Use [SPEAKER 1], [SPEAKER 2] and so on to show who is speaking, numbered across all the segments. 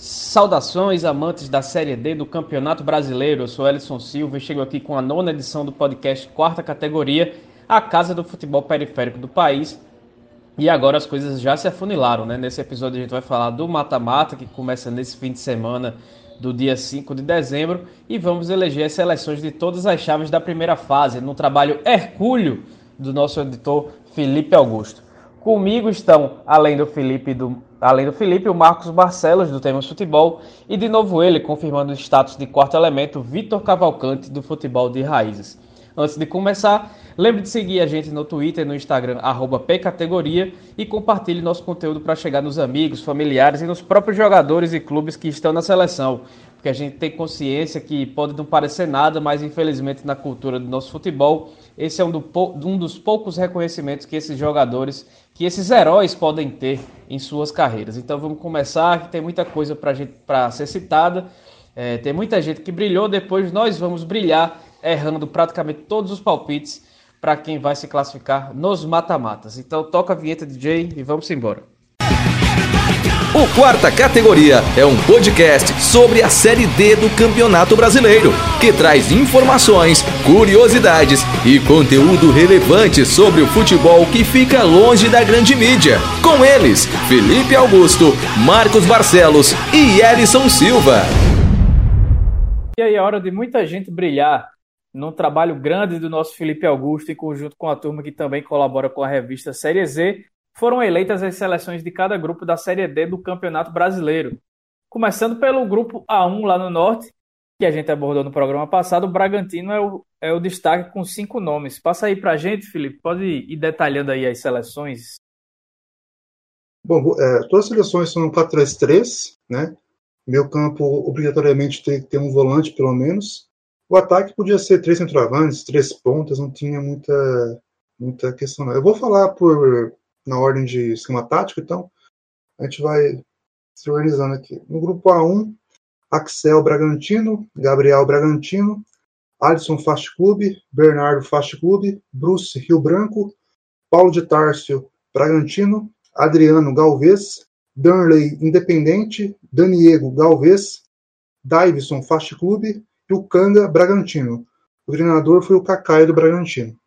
[SPEAKER 1] Saudações, amantes da Série D do Campeonato Brasileiro. Eu sou Elison Silva e chego aqui com a nona edição do podcast Quarta Categoria, a casa do futebol periférico do país. E agora as coisas já se afunilaram, né? Nesse episódio a gente vai falar do mata-mata, que começa nesse fim de semana do dia 5 de dezembro, e vamos eleger as seleções de todas as chaves da primeira fase, no trabalho hercúleo do nosso editor Felipe Augusto. Comigo estão, além do Felipe, do, além do Felipe, o Marcos Barcelos, do Temas Futebol, e de novo ele, confirmando o status de quarto elemento, Vitor Cavalcante, do Futebol de Raízes. Antes de começar, lembre de seguir a gente no Twitter e no Instagram, pcategoria, e compartilhe nosso conteúdo para chegar nos amigos, familiares e nos próprios jogadores e clubes que estão na seleção. Porque a gente tem consciência que pode não parecer nada, mas infelizmente na cultura do nosso futebol, esse é um, do, um dos poucos reconhecimentos que esses jogadores que esses heróis podem ter em suas carreiras. Então vamos começar, que tem muita coisa para ser citada. É, tem muita gente que brilhou, depois nós vamos brilhar errando praticamente todos os palpites para quem vai se classificar nos mata-matas. Então toca a vinheta DJ e vamos embora.
[SPEAKER 2] O Quarta Categoria é um podcast sobre a Série D do Campeonato Brasileiro, que traz informações, curiosidades e conteúdo relevante sobre o futebol que fica longe da grande mídia. Com eles, Felipe Augusto, Marcos Barcelos e Elison Silva.
[SPEAKER 1] E aí, é hora de muita gente brilhar num trabalho grande do nosso Felipe Augusto, em conjunto com a turma que também colabora com a revista Série Z, foram eleitas as seleções de cada grupo da Série D do Campeonato Brasileiro. Começando pelo grupo A1 lá no norte, que a gente abordou no programa passado, o Bragantino é o, é o destaque com cinco nomes. Passa aí pra gente, Felipe, pode ir detalhando aí as seleções.
[SPEAKER 3] Bom, é, todas as seleções são 4-3-3, né? Meu campo obrigatoriamente tem que ter um volante, pelo menos. O ataque podia ser três centroavantes, três pontas, não tinha muita, muita questão. Eu vou falar por, na ordem de esquema tático, então a gente vai se organizando aqui. No grupo A1, Axel Bragantino, Gabriel Bragantino, Alisson Fast Club, Bernardo Fast Club, Bruce Rio Branco, Paulo de Tárcio Bragantino, Adriano Galvez, Danley Independente, Daniego Galvez, Davison Fast Club e o Kanga Bragantino. O treinador foi o Cacaio do Bragantino.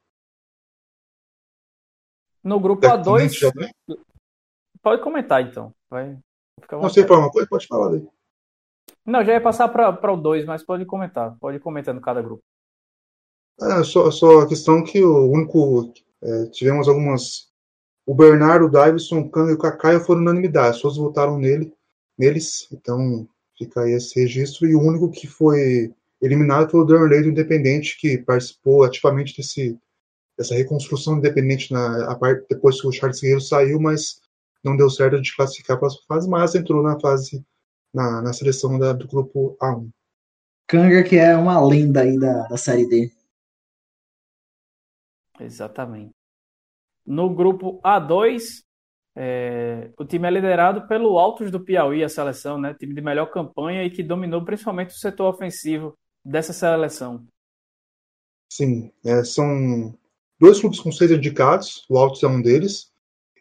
[SPEAKER 1] No grupo A2. Pode comentar então. Vai.
[SPEAKER 3] Não sei falar uma coisa, pode falar daí.
[SPEAKER 1] Não, já ia passar para o 2, mas pode comentar. Pode ir comentando cada grupo.
[SPEAKER 3] É, só, só a questão que o único. É, tivemos algumas. O Bernardo, o Davison, o Kang e o Kaká foram unanimidade. As pessoas votaram nele, neles. Então fica aí esse registro. E o único que foi eliminado foi o Darnley do Independente, que participou ativamente desse, essa reconstrução independente na, a parte, depois que o Charles Guerreiro saiu, mas não deu certo de classificar para a fase, mas entrou na fase na, na seleção da, do grupo A1.
[SPEAKER 4] Kanga, que é uma lenda aí da, da Série D.
[SPEAKER 1] Exatamente. No grupo A2, é, o time é liderado pelo Altos do Piauí, a seleção, né? Time de melhor campanha e que dominou principalmente o setor ofensivo dessa seleção.
[SPEAKER 3] Sim, é, são dois clubes com seis indicados, o Altos é um deles.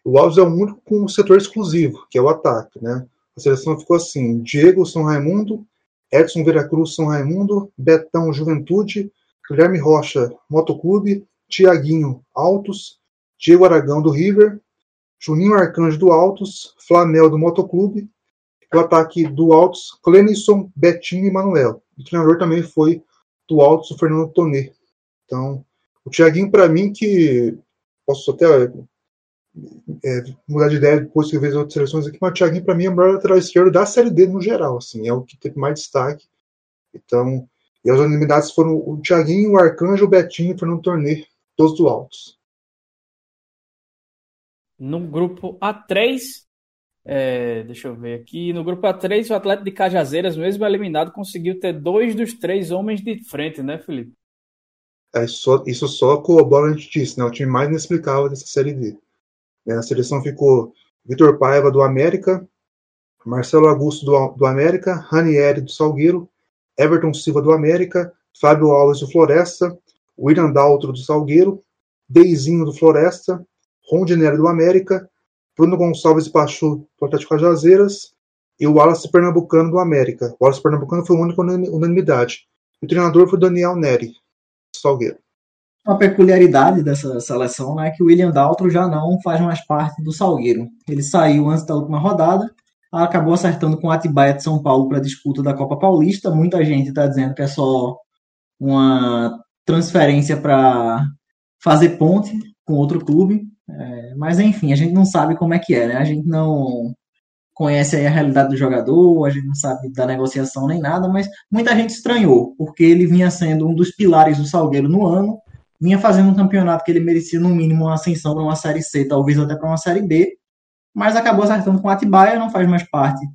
[SPEAKER 3] O Altos é o único com um setor exclusivo, que é o ataque. Né? A seleção ficou assim: Diego São Raimundo, Edson Veracruz São Raimundo, Betão Juventude, Guilherme Rocha Motoclube, Tiaguinho Altos, Diego Aragão do River, Juninho Arcanjo do Altos, Flamel do Motoclube, o ataque do Altos, Clenison, Betinho e Manuel. O treinador também foi do Altos, o Fernando Tonê. Então, o Thiaguinho, para mim, que posso até é, mudar de ideia depois que eu vejo outras seleções aqui, mas o Thiaguinho, para mim, é o melhor lateral esquerdo da Série D no geral. Assim, é o que teve mais destaque. Então, e as unanimidades foram o Thiaguinho, o Arcanjo, o Betinho e o Fernando Torneio, todos do Altos.
[SPEAKER 1] No grupo A3, é, deixa eu ver aqui. No grupo A3, o atleta de Cajazeiras, mesmo eliminado, conseguiu ter dois dos três homens de frente, né, Felipe?
[SPEAKER 3] É, isso só corrobora a gente disse, né? O time mais inexplicável dessa Série D. É, a seleção ficou Vitor Paiva, do América, Marcelo Augusto, do, do América, Ranieri, do Salgueiro, Everton Silva, do América, Fábio Alves, do Floresta, William Daltro, do Salgueiro, Deizinho, do Floresta, Rondinelli, do América, Bruno Gonçalves Pachu, do Atlético Cajazeiras, e o Wallace Pernambucano do América. O Wallace Pernambucano foi a única unanimidade. O treinador foi o Daniel Neri, Salgueiro.
[SPEAKER 4] Uma peculiaridade dessa seleção né, é que o William Daltro já não faz mais parte do Salgueiro. Ele saiu antes da última rodada, acabou acertando com o Atibaia de São Paulo para a disputa da Copa Paulista. Muita gente está dizendo que é só uma transferência para fazer ponte com outro clube. É, mas enfim, a gente não sabe como é que é, né? A gente não conhece a realidade do jogador, a gente não sabe da negociação nem nada, mas muita gente estranhou, porque ele vinha sendo um dos pilares do Salgueiro no ano, vinha fazendo um campeonato que ele merecia no mínimo uma ascensão para uma Série C, talvez até para uma Série B, mas acabou acertando com o Atibaia, não faz mais parte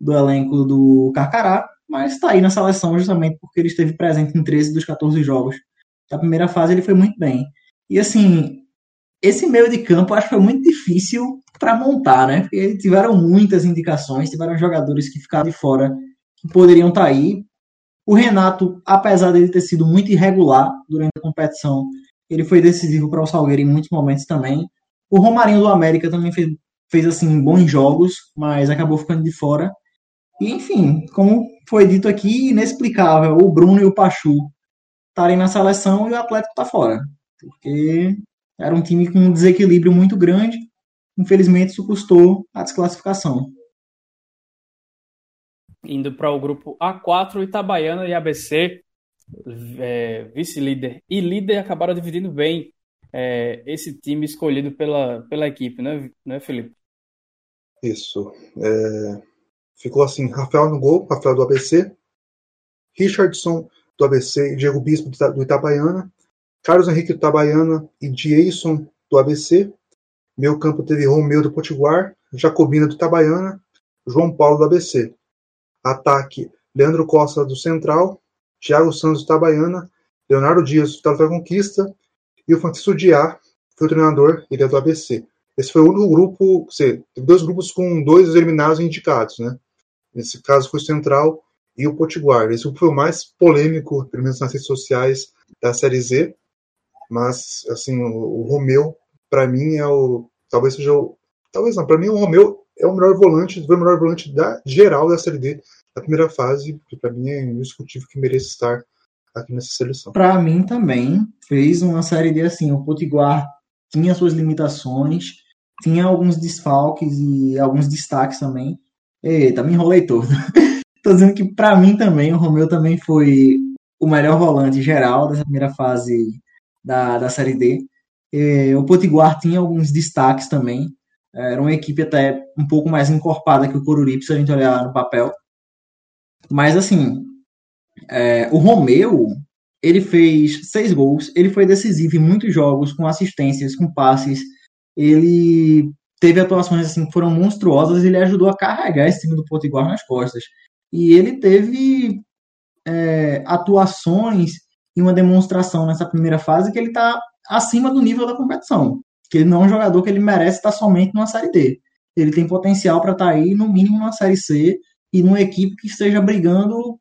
[SPEAKER 4] do elenco do Carcará, mas está aí na seleção justamente porque ele esteve presente em 13 dos 14 jogos da primeira fase, ele foi muito bem. E assim, esse meio de campo acho que foi muito difícil para montar, né? Porque tiveram muitas indicações, tiveram jogadores que ficaram de fora que poderiam estar tá aí. O Renato, apesar dele ter sido muito irregular durante a competição, ele foi decisivo para o Salgueiro em muitos momentos também. O Romarinho do América também fez, fez assim bons jogos, mas acabou ficando de fora. E enfim, como foi dito aqui, inexplicável o Bruno e o Pachu estarem na seleção e o Atlético está fora. Porque era um time com um desequilíbrio muito grande Infelizmente, isso custou a desclassificação.
[SPEAKER 1] Indo para o grupo A4, Itabaiana e ABC, é, vice-líder e líder, acabaram dividindo bem é, esse time escolhido pela, pela equipe, né, né Felipe?
[SPEAKER 3] Isso. É, ficou assim: Rafael no gol, Rafael do ABC, Richardson do ABC e Diego Bispo do Itabaiana, Carlos Henrique do Itabaiana e Jason do ABC, Meio campo teve Romeu do Potiguar, Jacobina do Itabaiana, João Paulo do ABC. Ataque, Leandro Costa do Central, Thiago Santos do Itabaiana, Leonardo Dias do Vitória da Conquista e o Francisco Diá foi o treinador, ele é do ABC. Esse foi o único grupo, teve dois grupos com dois eliminados indicados, né? Nesse caso foi o Central e o Potiguar. Esse grupo foi o mais polêmico, pelo menos nas redes sociais, da Série Z. Mas, assim, o, o Romeu, para mim, é o talvez seja o. Talvez não, para mim o Romeu é o melhor volante, foi o melhor volante da geral da Série D da primeira fase, que para mim é indiscutível que merece estar aqui nessa seleção.
[SPEAKER 4] Para mim também fez uma Série D assim, o Potiguar tinha suas limitações, tinha alguns desfalques e alguns destaques também. Eita, me enrolei todo. Tô dizendo que para mim também o Romeu também foi o melhor volante geral dessa primeira fase da, da Série D. É, o Potiguar tinha alguns destaques também. É, era uma equipe até um pouco mais encorpada que o Coruripe, se a gente olhar no papel. Mas, assim, é, o Romeu, ele fez seis gols, ele foi decisivo em muitos jogos, com assistências, com passes. Ele teve atuações assim, que foram monstruosas, ele ajudou a carregar esse time do Potiguar nas costas. E ele teve é, atuações e uma demonstração nessa primeira fase que ele está acima do nível da competição. Que ele não é um jogador que ele merece estar somente numa Série D. Ele tem potencial para estar aí, no mínimo, numa Série C e numa equipe que esteja brigando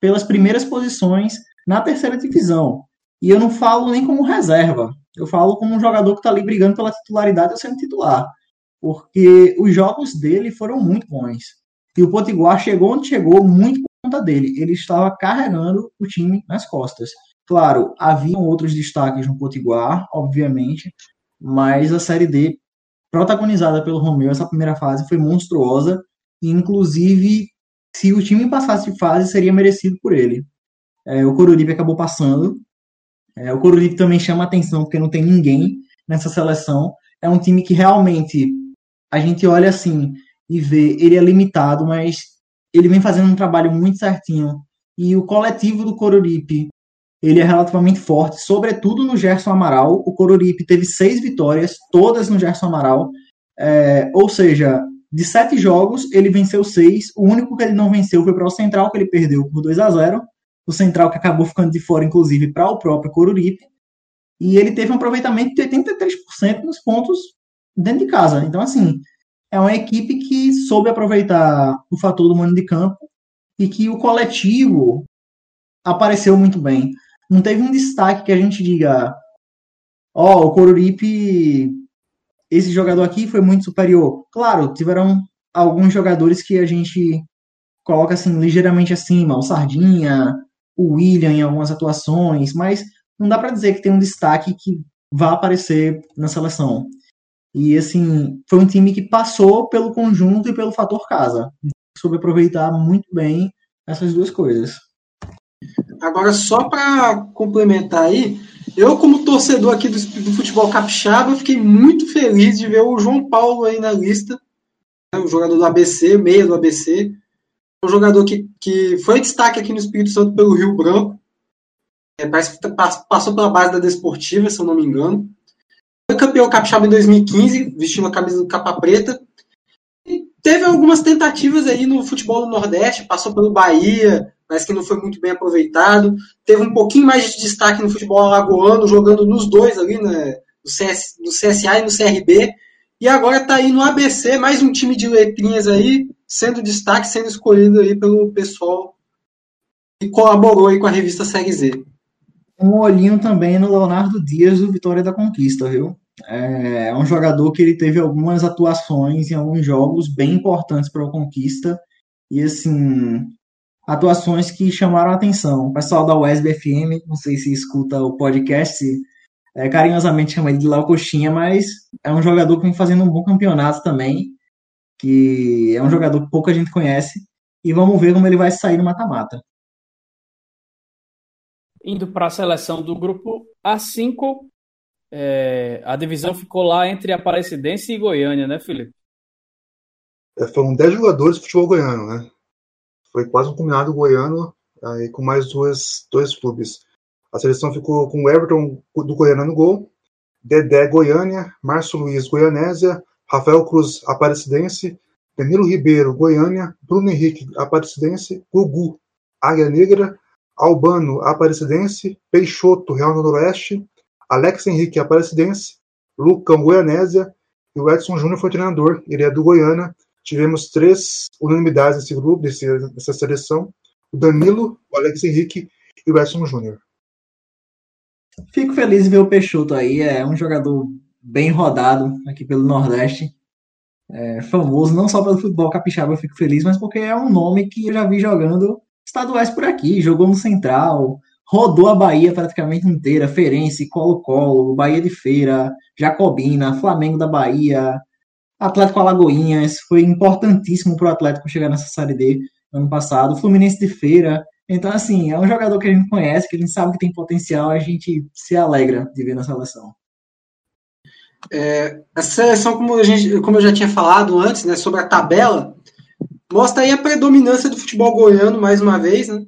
[SPEAKER 4] pelas primeiras posições na terceira divisão. E eu não falo nem como reserva. Eu falo como um jogador que está ali brigando pela titularidade ou sendo titular. Porque os jogos dele foram muito bons. E o Potiguar chegou onde chegou muito por conta dele. Ele estava carregando o time nas costas. Claro, haviam outros destaques no Potiguar, obviamente, mas a Série D, protagonizada pelo Romeu, essa primeira fase foi monstruosa, inclusive, se o time passasse de fase, seria merecido por ele. É, o Coruripe acabou passando, é, o Coruripe também chama atenção porque não tem ninguém nessa seleção. É um time que realmente a gente olha assim e vê, ele é limitado, mas ele vem fazendo um trabalho muito certinho. E o coletivo do Coruripe ele é relativamente forte, sobretudo no Gerson Amaral. O Coruripe teve seis vitórias, todas no Gerson Amaral. É, ou seja, de sete jogos, ele venceu seis. O único que ele não venceu foi para o Central, que ele perdeu por 2 a 0 O Central que acabou ficando de fora, inclusive, para o próprio Coruripe. E ele teve um aproveitamento de 83% nos pontos dentro de casa. Então, assim, é uma equipe que soube aproveitar o fator do mano de campo e que o coletivo apareceu muito bem não teve um destaque que a gente diga, ó, oh, o Coruripe, esse jogador aqui foi muito superior. Claro, tiveram alguns jogadores que a gente coloca assim ligeiramente acima, o Sardinha, o William em algumas atuações, mas não dá para dizer que tem um destaque que vá aparecer na seleção. E assim, foi um time que passou pelo conjunto e pelo fator casa. Soube aproveitar muito bem essas duas coisas.
[SPEAKER 5] Agora, só para complementar aí, eu, como torcedor aqui do, do, futebol capixaba, fiquei muito feliz de ver o João Paulo aí na lista, né, o jogador do ABC, meia do ABC. Um jogador que, que foi destaque aqui no Espírito Santo pelo Rio Branco. É, parece que passou pela base da Desportiva, se eu não me engano. Foi campeão capixaba em 2015, vestindo a camisa do capa preta. E teve algumas tentativas aí no futebol do Nordeste, passou pelo Bahia, mas que não foi muito bem aproveitado. Teve um pouquinho mais de destaque no futebol alagoano, jogando nos dois ali, né, no, CS, no CSA e no CRB. E agora está aí no ABC, mais um time de letrinhas aí, sendo destaque, sendo escolhido aí pelo pessoal que colaborou aí com a revista Série Z.
[SPEAKER 4] Um olhinho também no Leonardo Dias do Vitória da Conquista, viu? É, é um jogador que ele teve algumas atuações em alguns jogos bem importantes para a Conquista. E assim, atuações que chamaram a atenção. O pessoal da USB FM, não sei se escuta o podcast, é, carinhosamente chama ele de Léo Coxinha, mas é um jogador que vem fazendo um bom campeonato também, que é um jogador que pouca gente conhece, e vamos ver como ele vai sair no mata-mata.
[SPEAKER 1] Indo para a seleção do grupo A5, é, a divisão ficou lá entre Aparecidense e Goiânia, né, Felipe?
[SPEAKER 3] É, foram 10 jogadores de futebol goiano, né? Foi quase um combinado goiano aí, com mais duas, dois clubes. A seleção ficou com Everton do Goiânia no gol, Dedé Goiânia, Márcio Luiz Goianésia, Rafael Cruz Aparecidense, Danilo Ribeiro Goiânia, Bruno Henrique Aparecidense, Gugu Águia Negra, Albano Aparecidense, Peixoto Real Noroeste, Alex Henrique Aparecidense, Lucão Goianésia e o Edson Júnior foi treinador, ele é do Goiânia, tivemos três unanimidades nesse grupo, desse, dessa seleção: o Danilo, o Alex Henrique e o Edson Júnior.
[SPEAKER 4] Fico feliz de ver o Peixoto aí, é um jogador bem rodado aqui pelo Nordeste. É, famoso não só pelo futebol capixaba, eu fico feliz, mas porque é um nome que eu já vi jogando estaduais por aqui, jogou no Central, rodou a Bahia praticamente inteira, Ferense, Colo-Colo, Bahia de Feira, Jacobina, Flamengo da Bahia, Atlético Alagoinhas foi importantíssimo para o Atlético chegar nessa Série D ano passado. Fluminense de Feira. Então, assim, é um jogador que a gente conhece, que a gente sabe que tem potencial, a gente se alegra de ver na seleção.
[SPEAKER 5] É, essa seleção, como, a gente, como eu já tinha falado antes, né, sobre a tabela, mostra aí a predominância do futebol goiano, mais uma vez, né,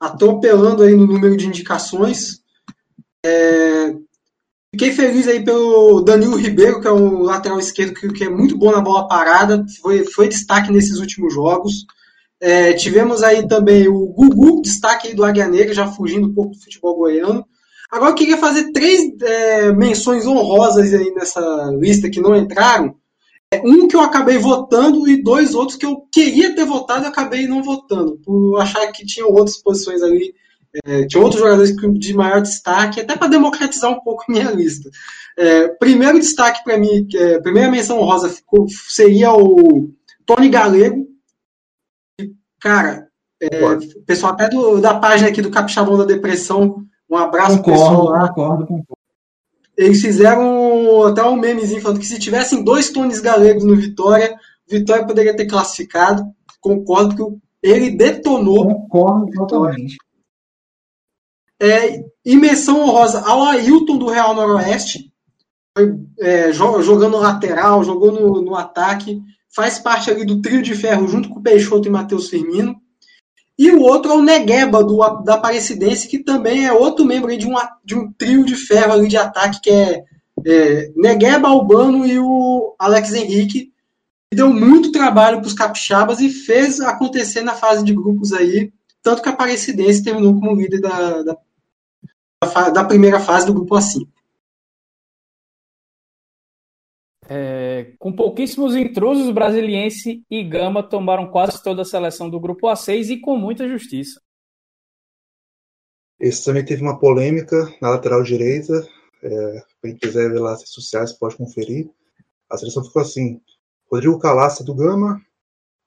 [SPEAKER 5] atropelando aí no número de indicações. É, Fiquei feliz aí pelo Danilo Ribeiro, que é um lateral esquerdo que, é muito bom na bola parada, foi, foi destaque nesses últimos jogos. É, tivemos aí também o Gugu, destaque aí do Águia Negra, já fugindo um pouco do futebol goiano. Agora eu queria fazer três é, menções honrosas aí nessa lista que não entraram. É, um que eu acabei votando e dois outros que eu queria ter votado e acabei não votando, por achar que tinham outras posições ali é, tinha outros jogadores de maior destaque, até para democratizar um pouco a minha lista. É, primeiro destaque para mim, é, primeira menção rosa ficou, seria o Tony Galego. Cara, é, pessoal até do, da página aqui do Capixabão da Depressão, um abraço
[SPEAKER 4] concordo, pessoal lá. Concordo, concordo.
[SPEAKER 5] Eles fizeram até um memezinho falando que se tivessem dois Tones Galegos no Vitória, Vitória poderia ter classificado. Concordo que ele detonou.
[SPEAKER 4] Concordo totalmente.
[SPEAKER 5] É, menção honrosa ao Ailton do Real Noroeste, é, jogando lateral, jogou no, no, ataque, faz parte ali do trio de ferro junto com o Peixoto e Matheus Firmino. E o outro é o Negueba do, da Aparecidense, que também é outro membro de, um, de um trio de ferro ali de ataque, que é, é Negueba, Albano e o Alex Henrique. Deu muito trabalho para os capixabas e fez acontecer na fase de grupos aí, tanto que a Aparecidense terminou como líder da, da da primeira fase do grupo A5.
[SPEAKER 1] É, com pouquíssimos intrusos, Brasiliense e Gama tomaram quase toda a seleção do grupo A6 e com muita justiça.
[SPEAKER 3] Esse também teve uma polêmica na lateral direita. É, quem quiser ver lá nas redes sociais pode conferir. A seleção ficou assim: Rodrigo Calaça do Gama,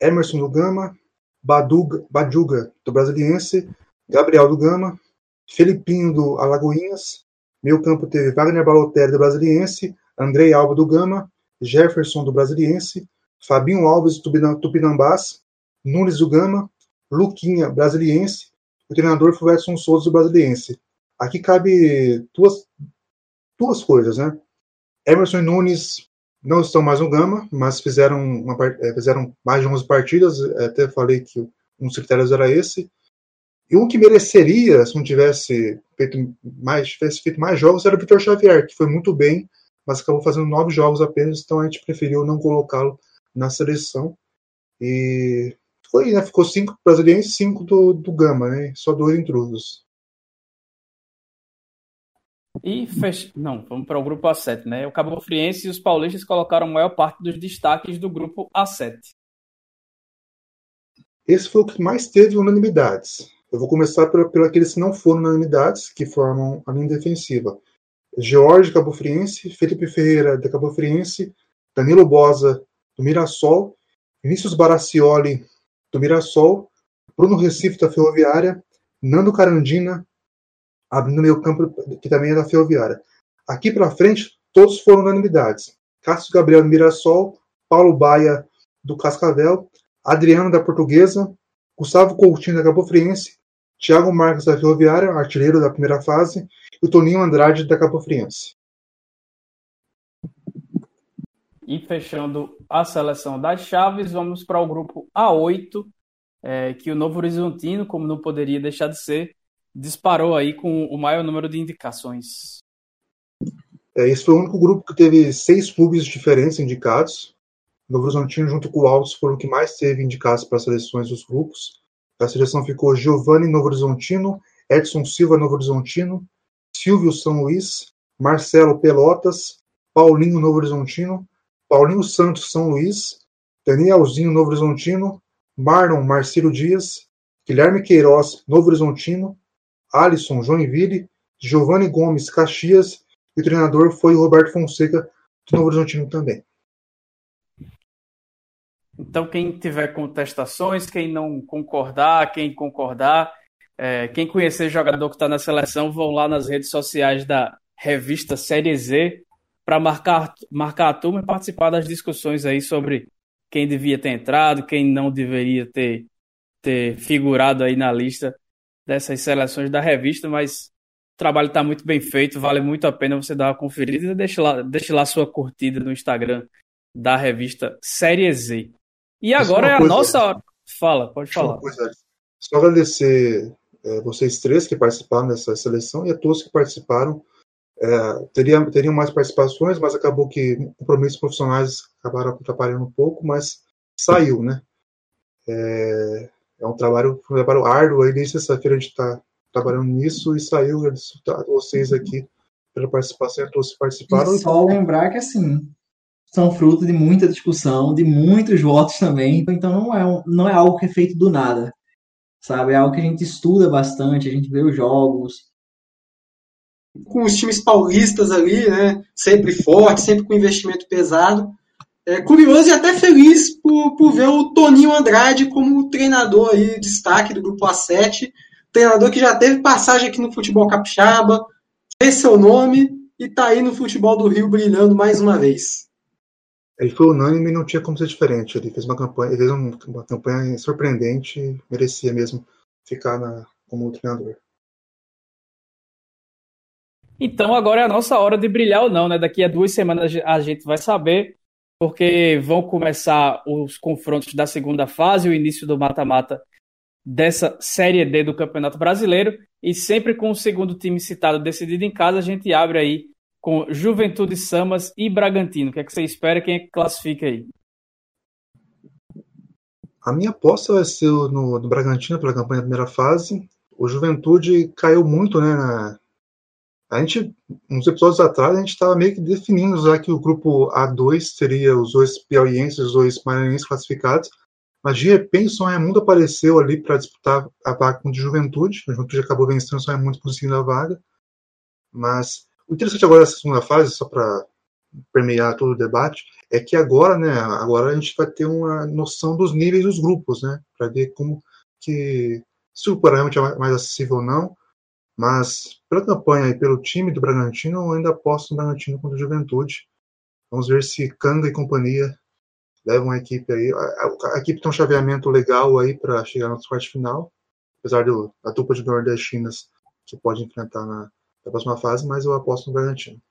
[SPEAKER 3] Emerson do Gama, Baduga, Baduga do Brasiliense, Gabriel do Gama, Felipinho do Alagoinhas, meio campo teve Wagner Balotelli do Brasiliense, Andrei Alba do Gama, Jefferson do Brasiliense, Fabinho Alves do Tupinambás, Nunes do Gama, Luquinha Brasiliense, o treinador foi Edson Souza do Brasiliense. Aqui cabe duas, duas coisas, né? Emerson e Nunes não estão mais no Gama, mas fizeram, uma, eh, fizeram mais de 11 partidas, até falei que um dos critérios era esse. E um que mereceria, se não tivesse feito mais, tivesse feito mais jogos, era o Vitor Xavier, que foi muito bem, mas acabou fazendo nove jogos apenas, então a gente preferiu não colocá-lo na seleção. E foi, né? Ficou cinco brasileiros e cinco do, do Gama, né? Só dois intrusos.
[SPEAKER 1] E fech... não, vamos para o grupo A7, né? O Cabo Friense e os paulistas colocaram a maior parte dos destaques do grupo A7.
[SPEAKER 3] Esse foi o que mais teve unanimidades. Eu vou começar por, por aqueles que não foram unanimidades, que formam a linha defensiva. George Cabo Friense, Felipe Ferreira da Cabo Friense, Danilo Bosa do Mirassol, Vinícius Baracioli do Mirassol, Bruno Recife da Ferroviária, Nando Carandina abrindo meio campo, que também é da Ferroviária. Aqui para frente, todos foram unanimidades. Cássio Gabriel do Mirassol, Paulo Baia do Cascavel, Adriano da Portuguesa, Gustavo Coutinho da Cabo Friense, Thiago Marques da Ferroviária, artilheiro da primeira fase, e o Toninho Andrade da Cabo Friense.
[SPEAKER 1] E fechando a seleção das chaves, vamos para o grupo A8, é, que o Novo Horizontino, como não poderia deixar de ser, disparou aí com o maior número de indicações.
[SPEAKER 3] É, esse foi o único grupo que teve seis clubes diferentes indicados. Novo Horizontino, junto com o Altos, foram o que mais teve indicados para as seleções dos grupos. A seleção ficou Giovanni Novo Horizontino, Edson Silva Novo Horizontino, Silvio São Luís, Marcelo Pelotas, Paulinho Novo Horizontino, Paulinho Santos São Luís, Danielzinho Novo Horizontino, Marlon Marcelo Dias, Guilherme Queiroz Novo Horizontino, Alisson Joinville, Giovanni Gomes Caxias e o treinador foi Roberto Fonseca do Novo Horizontino também.
[SPEAKER 1] Então, quem tiver contestações, quem não concordar, quem concordar, é, quem conhecer jogador que está na seleção, vão lá nas redes sociais da revista Série Z para marcar, marcar a turma e participar das discussões aí sobre quem devia ter entrado, quem não deveria ter, ter figurado aí na lista dessas seleções da revista, mas o trabalho está muito bem feito, vale muito a pena você dar uma conferida e deixe lá, deixe lá sua curtida no Instagram da revista Série Z. E agora é, a nossa hora. Fala, pode falar.
[SPEAKER 3] Só agradecer é, vocês três que participaram dessa seleção e a todos que participaram. É, teria, teriam mais participações, mas acabou que compromissos profissionais acabaram atrapalhando um pouco, mas saiu, né? É, é um trabalho, um trabalho árduo. Aí, desde sexta-feira a gente está trabalhando nisso e saiu vocês aqui pela participação e a todos que participaram.
[SPEAKER 4] E só lembrar que, assim, são fruto de muita discussão, de muitos votos também. Então não é, não é algo que é feito do nada, sabe? É algo que a gente estuda bastante, a gente vê os jogos.
[SPEAKER 5] Com os times paulistas ali, né? Sempre forte, sempre com investimento pesado. É curioso e até feliz por, por ver o Toninho Andrade como treinador aí, destaque do grupo A7. Treinador que já teve passagem aqui no futebol capixaba, fez seu nome e está aí no futebol do Rio brilhando mais uma vez.
[SPEAKER 3] Ele foi unânime e não tinha como ser diferente. Ele fez uma campanha, ele fez uma campanha surpreendente, merecia mesmo ficar na, como treinador.
[SPEAKER 1] Então agora é a nossa hora de brilhar ou não, né? Daqui a duas semanas a gente vai saber, porque vão começar os confrontos da segunda fase, o início do mata-mata dessa Série D do Campeonato Brasileiro. E sempre com o segundo time citado decidido em casa, a gente abre aí com Juventude Samas e Bragantino. O que é que você espera? Quem é que classifica aí?
[SPEAKER 3] A minha aposta vai ser no, no Bragantino pela campanha da primeira fase. O Juventude caiu muito, né? A gente, uns episódios atrás, a gente estava meio que definindo já que o grupo A2 seria os dois piauienses, os dois maranhenses classificados. Mas de repente o São Raimundo apareceu ali para disputar a vaga com o de Juventude. O Juventude acabou vencendo o São Raimundo conseguindo a vaga. Mas o interessante agora dessa segunda fase, só para permear todo o debate, é que agora, né, agora a gente vai ter uma noção dos níveis dos grupos, né, para ver como que se o parâmetro é mais acessível ou não, mas pela campanha e pelo time do Bragantino, eu ainda aposto no Bragantino contra o Juventude. Vamos ver se Kanga e companhia levam a equipe aí. A, a, a equipe tem um chaveamento legal aí para chegar na quarta final, apesar do, da dupla de nordestinas que pode enfrentar na, na próxima fase, mas eu aposto no Bragantino.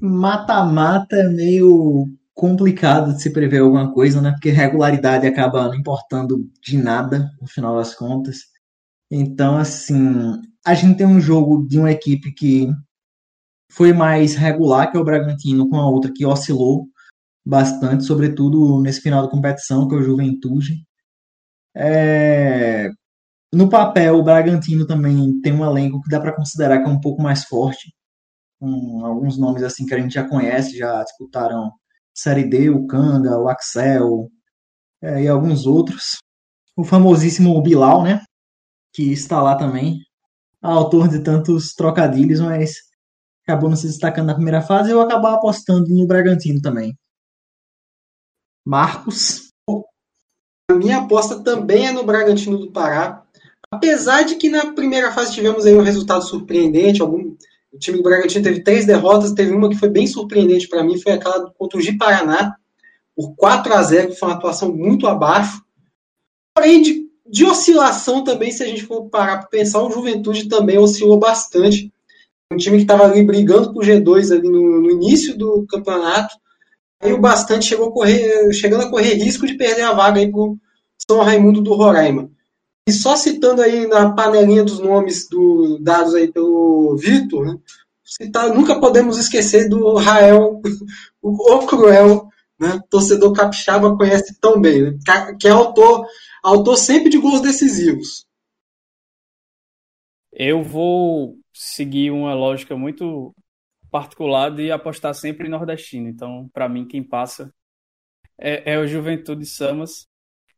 [SPEAKER 4] Mata-mata é meio complicado de se prever alguma coisa, né? Porque regularidade acaba não importando de nada, no final das contas. Então, assim, a gente tem um jogo de uma equipe que foi mais regular que o Bragantino, com a outra que oscilou bastante, sobretudo nesse final da competição, que é o Juventude. É... No papel, o Bragantino também tem um elenco que dá para considerar que é um pouco mais forte, com alguns nomes assim que a gente já conhece, já disputaram Série D, o Kanga, o Axel é, e alguns outros. O famosíssimo Bilal, né? Que está lá também, autor de tantos trocadilhos, mas acabou não se destacando na primeira fase. Eu acabar apostando no Bragantino também. Marcos.
[SPEAKER 5] A minha aposta também é no Bragantino do Pará. Apesar de que na primeira fase tivemos aí um resultado surpreendente, algum, o time do Bragantino teve três derrotas, teve uma que foi bem surpreendente para mim, foi aquela contra o Paraná, por 4 a 0 que foi uma atuação muito abaixo. Porém, de, de oscilação também, se a gente for parar para pensar, o Juventude também oscilou bastante. Um time que estava ali brigando por G2 ali no, no, início do campeonato, aí o bastante chegou a correr, chegando a correr risco de perder a vaga para o São Raimundo do Roraima. E só citando aí na panelinha dos nomes do, dados aí pelo Vitor, né, nunca podemos esquecer do Rael, o, Cruel, né, torcedor capixaba conhece tão bem, né, que é autor, autor sempre de gols decisivos.
[SPEAKER 1] Eu vou seguir uma lógica muito particular de apostar sempre em nordestino. Então, para mim, quem passa é, é o Juventude Samas.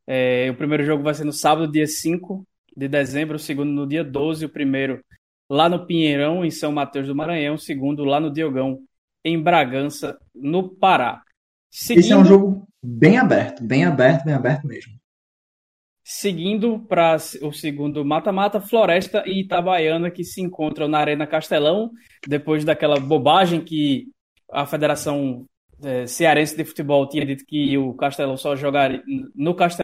[SPEAKER 1] É, o primeiro jogo vai ser no sábado, dia 5 de dezembro, o segundo no dia 12, o primeiro lá no Pinheirão, em São Mateus do Maranhão, o segundo lá no Diogão, em Bragança, no Pará.
[SPEAKER 4] Seguindo... Esse é um jogo bem aberto, bem aberto, bem aberto mesmo.
[SPEAKER 1] Seguindo para o segundo mata-mata, Floresta e Itabaiana, que se encontram na Arena Castelão, depois daquela bobagem que a Federação é, Cearense de Futebol tinha dito que o Castelão só jogaria. No Castelão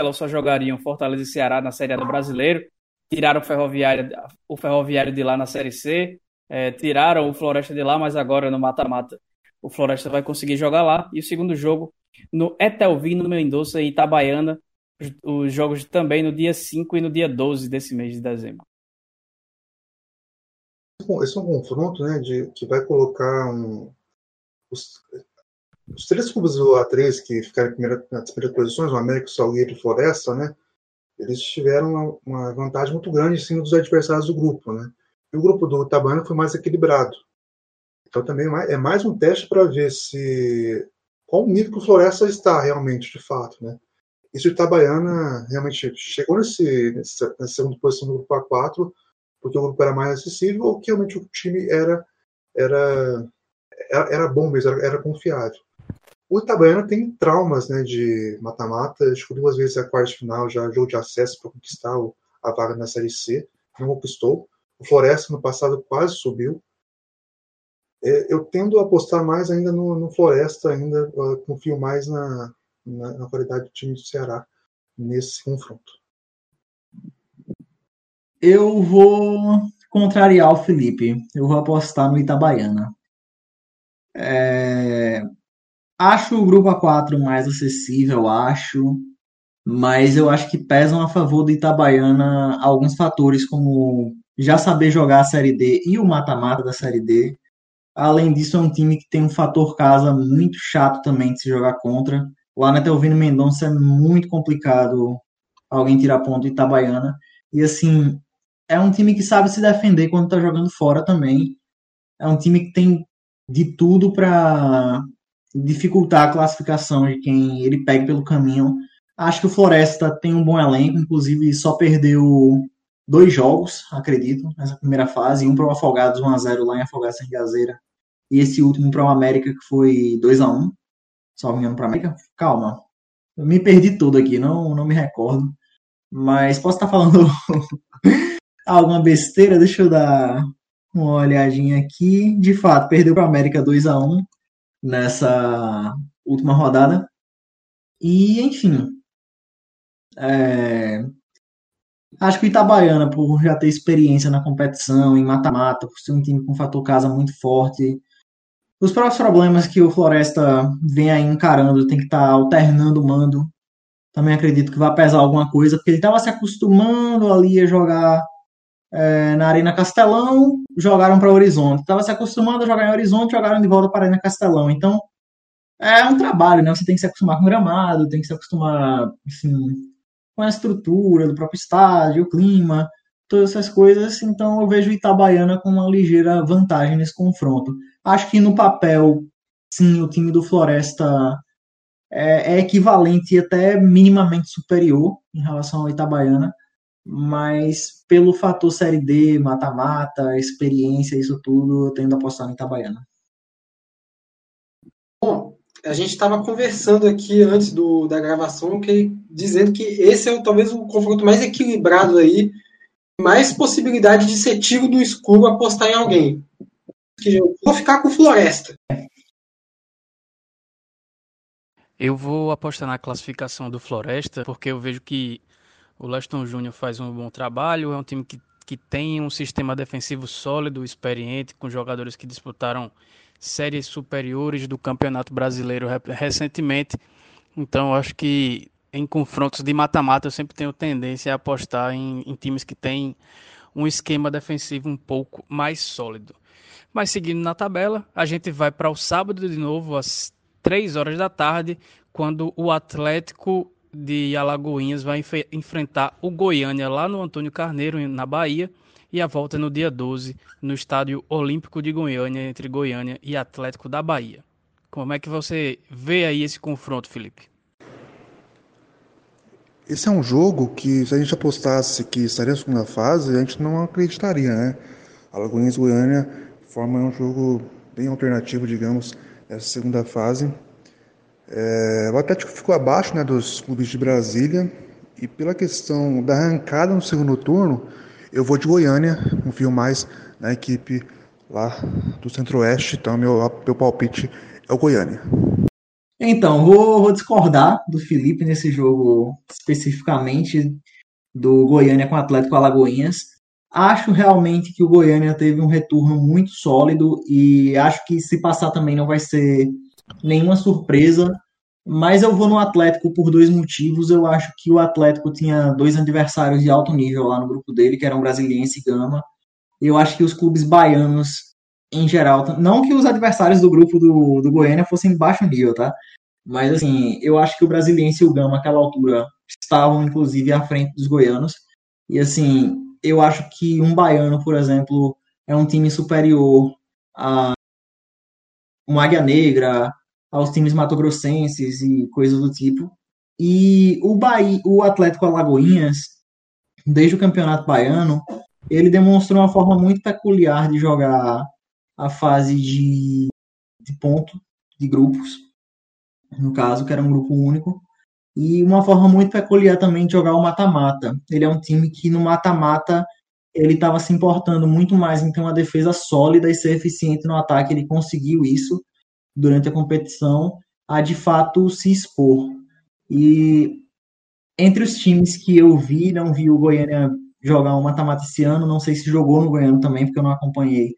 [SPEAKER 1] elas só jogariam Fortaleza e Ceará na Série A do Brasileiro, tiraram o Ferroviário, o Ferroviário de lá na Série C, é, tiraram o Floresta de lá, mas agora no mata-mata o Floresta vai conseguir jogar lá. E o segundo jogo no Etelvino Mendonça e Itabaiana, os, os jogos também no dia 5 e no dia 12 desse mês de dezembro.
[SPEAKER 3] Esse é um confronto né, de, que vai colocar um, os, os três clubes do A3 que ficaram primeira, nas primeiras posições, o América, o Salgueiro e o Floresta, né? Eles tiveram uma, uma vantagem muito grande em cima dos adversários do grupo, né? E o grupo do Itabana foi mais equilibrado. Então também é mais um teste para ver se qual o nível que o Floresta está realmente, de fato, né? E se o Itabaiana realmente chegou nesse, nessa, nessa segunda posição do grupo A4 porque o grupo era mais acessível ou que realmente o time era era era, era bom mesmo, era, era confiável. O Itabaiana tem traumas né, de mata-mata, que duas vezes a quarta final, já jogo de acesso para conquistar a vaga na Série C, não conquistou. O Floresta no passado quase subiu. É, eu tendo a apostar mais ainda no, no Floresta, ainda confio mais na, na, na, qualidade do time do Ceará nesse confronto.
[SPEAKER 4] Eu vou contrariar o Felipe. Eu vou apostar no Itabaiana. É, Acho o grupo A4 mais acessível, acho, mas eu acho que pesam a favor do Itabaiana alguns fatores, como já saber jogar a Série D e o mata-mata da Série D. Além disso, é um time que tem um fator casa muito chato também de se jogar contra. Lá na Telvino Mendonça é muito complicado alguém tirar ponto do Itabaiana. E assim, é um time que sabe se defender quando está jogando fora também. É um time que tem de tudo para dificultar a classificação de quem ele pega pelo caminho. Acho que o Floresta tem um bom elenco, inclusive só perdeu dois jogos, acredito, nessa primeira fase, um para o Afogados 1x0 lá em Afogados sem Gazeira e esse último para o América que foi 2 a 1 salvo engano para América. Calma, eu me perdi tudo aqui, não, não me recordo. Mas posso estar falando alguma besteira? Deixa eu dar uma olhadinha aqui. De fato, perdeu para o América 2 a 1 nessa última rodada. E, enfim. É... Acho que o Itabaiana, por já ter experiência na competição, em mata-mata, por ser um time com fator casa muito forte, os próprios problemas que o Floresta vem aí encarando, tem que estar tá alternando o mando. Também acredito que vai pesar alguma coisa, porque ele estava se acostumando ali a jogar é, na Arena Castelão, jogaram para Horizonte. Estava se acostumando a jogar em Horizonte, jogaram de volta para Arena Castelão. Então, é um trabalho, né? Você tem que se acostumar com o gramado, tem que se acostumar, com a estrutura do próprio estádio, o clima, todas essas coisas. Então, eu vejo Itabaiana com uma ligeira vantagem nesse confronto. Acho que no papel, sim, o time do Floresta é, é equivalente e até minimamente superior em relação ao Itabaiana mas pelo fator Série D, mata-mata, experiência, isso tudo, eu tendo a apostar no Itabaiana.
[SPEAKER 5] Bom, a gente estava conversando aqui antes do, da gravação, que, dizendo que esse é talvez o confronto mais equilibrado aí, mais possibilidade de ser tiro no escuro apostar em alguém. Eu vou ficar com Floresta.
[SPEAKER 1] Eu vou apostar na classificação do Floresta, porque eu vejo que o Leston Júnior faz um bom trabalho, é um time que, que tem um sistema defensivo sólido, experiente, com jogadores que disputaram séries superiores do Campeonato Brasileiro recentemente. Então, acho que em confrontos de mata-mata eu sempre tenho tendência a apostar em, em times que têm um esquema defensivo um pouco mais sólido. Mas seguindo na tabela, a gente vai para o sábado de novo, às 3 horas da tarde, quando o Atlético de Alagoinhas vai enf enfrentar o Goiânia lá no Antônio Carneiro, na Bahia, e a volta no dia 12 no Estádio Olímpico de Goiânia, entre Goiânia e Atlético da Bahia. Como é que você vê aí esse confronto, Felipe?
[SPEAKER 3] Esse é um jogo que, se a gente apostasse que estaria na segunda fase, a gente não acreditaria, né? Alagoinhas Goiânia formam um jogo bem alternativo, digamos, essa segunda fase. É, o Atlético ficou abaixo né, dos clubes de Brasília e pela questão da arrancada no segundo turno, eu vou de Goiânia, confio mais na equipe lá do Centro-Oeste, então meu, meu palpite é o Goiânia.
[SPEAKER 4] Então, vou, vou discordar do Felipe nesse jogo especificamente do Goiânia com o Atlético Alagoinhas. Acho realmente que o Goiânia teve um retorno muito sólido e acho que se passar também não vai ser nenhuma surpresa, mas eu vou no Atlético por dois motivos. Eu acho que o Atlético tinha dois adversários de alto nível lá no grupo dele, que eram Brasiliense e Gama. Eu acho que os clubes baianos, em geral, não que os adversários do grupo do, do Goiânia fossem baixo nível, tá? Mas assim, eu acho que o Brasiliense e o Gama, naquela altura, estavam inclusive à frente dos goianos. E assim, eu acho que um baiano, por exemplo, é um time superior a um Águia Negra, aos times matogrossenses e coisas do tipo. E o Bahia, o Atlético Alagoinhas, desde o Campeonato Baiano, ele demonstrou uma forma muito peculiar de jogar a fase de, de ponto de grupos, no caso, que era um grupo único, e uma forma muito peculiar também de jogar o mata-mata. Ele é um time que no mata-mata ele estava se importando muito mais em ter uma defesa sólida e ser eficiente no ataque. Ele conseguiu isso durante a competição a de fato se expor. E entre os times que eu vi, não vi o Goiânia jogar um mata-mata esse ano, não sei se jogou no Goiânia também, porque eu não acompanhei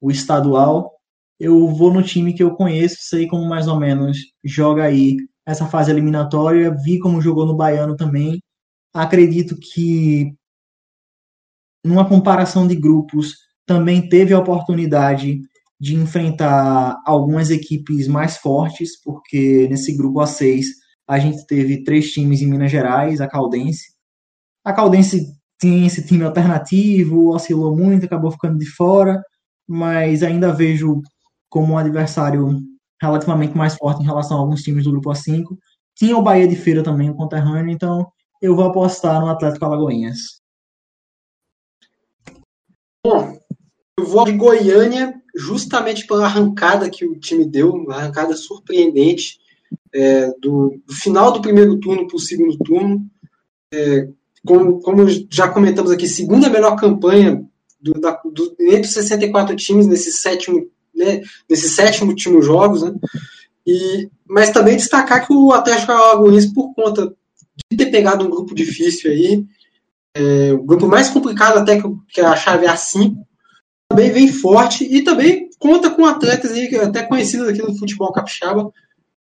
[SPEAKER 4] o estadual. Eu vou no time que eu conheço, sei como mais ou menos joga aí essa fase eliminatória, vi como jogou no Baiano também. Acredito que numa comparação de grupos também teve a oportunidade de enfrentar algumas equipes mais fortes, porque nesse grupo A6 a gente teve três times em Minas Gerais, a Caldense. A Caldense tinha esse time alternativo, oscilou muito, acabou ficando de fora, mas ainda vejo como um adversário relativamente mais forte em relação a alguns times do grupo A5. Tinha o Bahia de Feira também, o conterrâneo, então eu vou apostar no Atlético Alagoinhas.
[SPEAKER 5] Bom, eu vou de Goiânia justamente pela arrancada que o time deu, uma arrancada surpreendente é, do, do, final do primeiro turno para o segundo turno. É, como, como, já comentamos aqui, segunda melhor campanha do, da, do, entre os 64 times nesse sétimo, né, nesse sétimo último jogos, né? E, mas também destacar que o Atlético Alagoense, por conta de ter pegado um grupo difícil aí, é, o grupo mais complicado até que, que a chave A5, também vem forte e também conta com atletas aí, até conhecidos aqui no futebol capixaba,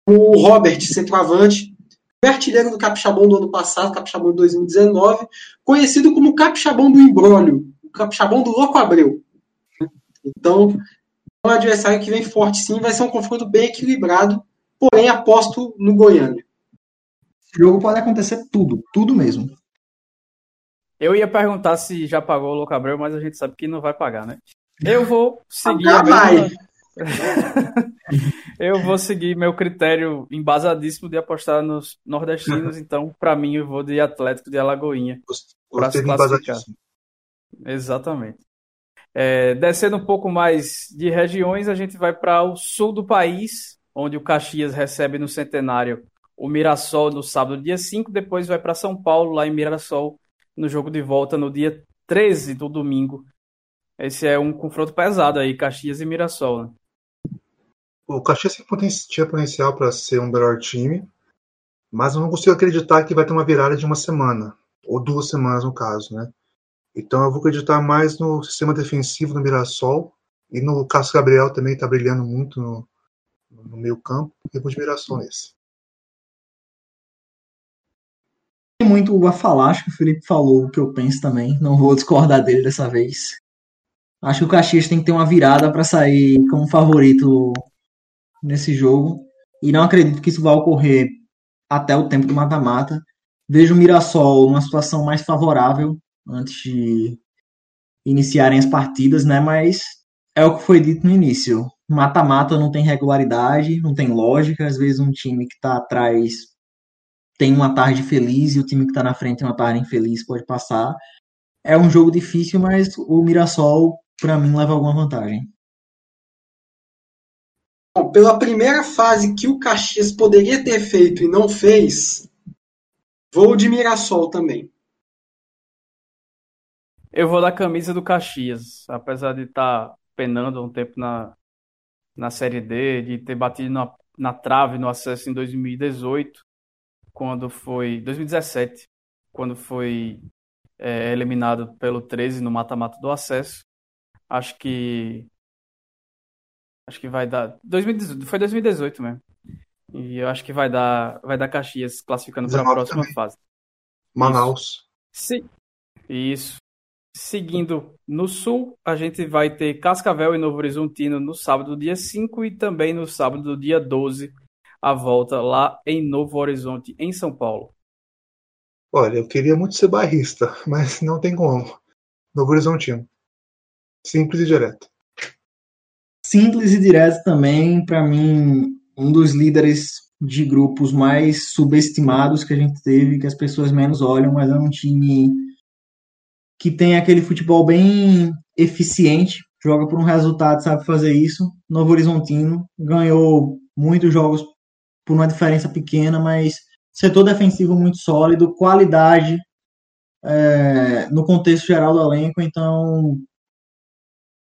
[SPEAKER 5] o Robert, centroavante, artilheiro do Capixabão do ano passado, Capixabão de 2019, conhecido como Capixabão do Embrólio, o Capixabão do Louco Abreu. Então, é um adversário que vem forte sim, vai ser um confronto bem equilibrado, porém aposto no Goiânia.
[SPEAKER 4] Esse jogo pode acontecer tudo, tudo mesmo.
[SPEAKER 1] Eu ia perguntar se já pagou o Louco Abreu, mas a gente sabe que não vai pagar, né? Eu vou seguir a mesma... eu vou seguir meu critério embasadíssimo de apostar nos nordestinos, então, para mim, eu vou de Atlético de Alagoinha para se classificar. Exatamente. É, descendo um pouco mais de regiões, a gente vai para o sul do país, onde o Caxias recebe no Centenário o Mirassol no sábado, dia 5, depois vai para São Paulo, lá em Mirassol, no jogo de volta no dia 13 do domingo. Esse é um confronto pesado aí, Caxias e Mirassol. Né?
[SPEAKER 3] O Caxias tinha potencial para ser um melhor time, mas eu não consigo acreditar que vai ter uma virada de uma semana, ou duas semanas no caso, né? Então eu vou acreditar mais no sistema defensivo do Mirassol e no Cássio Gabriel também está brilhando muito no, no meio campo, e vou de Mirassol nesse.
[SPEAKER 4] Tem muito a falar, acho que o Felipe falou o que eu penso também, não vou discordar dele dessa vez. Acho que o Caxias tem que ter uma virada para sair como favorito nesse jogo. E não acredito que isso vai ocorrer até o tempo do mata-mata. Vejo o Mirassol numa situação mais favorável antes de iniciarem as partidas, né? Mas é o que foi dito no início. Mata-mata não tem regularidade, não tem lógica. Às vezes um time que está atrás tem uma tarde feliz e o time que está na frente tem uma tarde infeliz pode passar. É um jogo difícil, mas o Mirassol, para mim, leva alguma vantagem.
[SPEAKER 5] Bom, pela primeira fase que o Caxias poderia ter feito e não fez, vou de Mirassol também.
[SPEAKER 1] Eu vou da camisa do Caxias, apesar de estar tá penando um tempo na, na Série D, de ter batido na, na trave no acesso em 2018, quando foi. 2017, quando foi é, eliminado pelo 13 no mata-mata do acesso. Acho que Acho que vai dar. 2018, foi 2018 mesmo. E eu acho que vai dar, vai dar Caxias classificando para a próxima também. fase.
[SPEAKER 3] Manaus.
[SPEAKER 1] Sim. Isso. Seguindo no sul, a gente vai ter Cascavel e Novo Horizontino no sábado, dia 5, e também no sábado, dia 12, a volta lá em Novo Horizonte, em São Paulo.
[SPEAKER 3] Olha, eu queria muito ser barrista, mas não tem como. Novo Horizontino. Simples e direto
[SPEAKER 4] simples e direto também, para mim, um dos líderes de grupos mais subestimados que a gente teve, que as pessoas menos olham, mas é um time que tem aquele futebol bem eficiente, joga por um resultado, sabe fazer isso. Novo Horizontino ganhou muitos jogos por uma diferença pequena, mas setor defensivo muito sólido, qualidade é, no contexto geral do elenco, então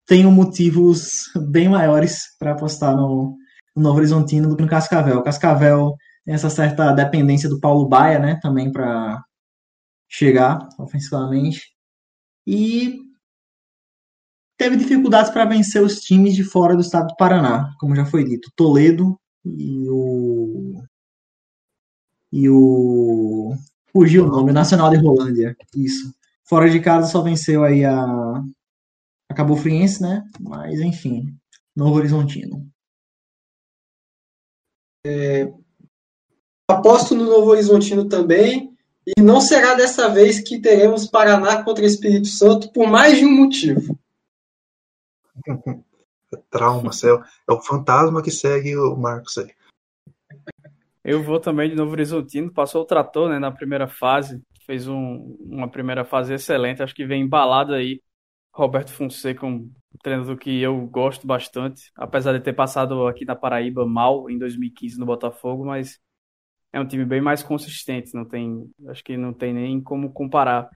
[SPEAKER 4] tenho motivos bem maiores para apostar no, no Novo Horizontino do que no Cascavel. Cascavel tem essa certa dependência do Paulo Baia, né, também para chegar ofensivamente. E teve dificuldades para vencer os times de fora do estado do Paraná, como já foi dito, Toledo e o e o fugiu o nome, Nacional de Rolândia, isso. Fora de casa só venceu aí a Acabou Friense, né? Mas, enfim, Novo Horizontino.
[SPEAKER 5] É, aposto no Novo Horizontino também. E não será dessa vez que teremos Paraná contra Espírito Santo por mais de um motivo.
[SPEAKER 3] Trauma, céu. É o fantasma que segue o Marcos aí.
[SPEAKER 1] Eu vou também de Novo Horizontino. Passou o trator né, na primeira fase. Fez um, uma primeira fase excelente. Acho que vem embalado aí Roberto Fonseca, um treinador que eu gosto bastante, apesar de ter passado aqui na Paraíba mal em 2015 no Botafogo, mas é um time bem mais consistente, não tem, acho que não tem nem como comparar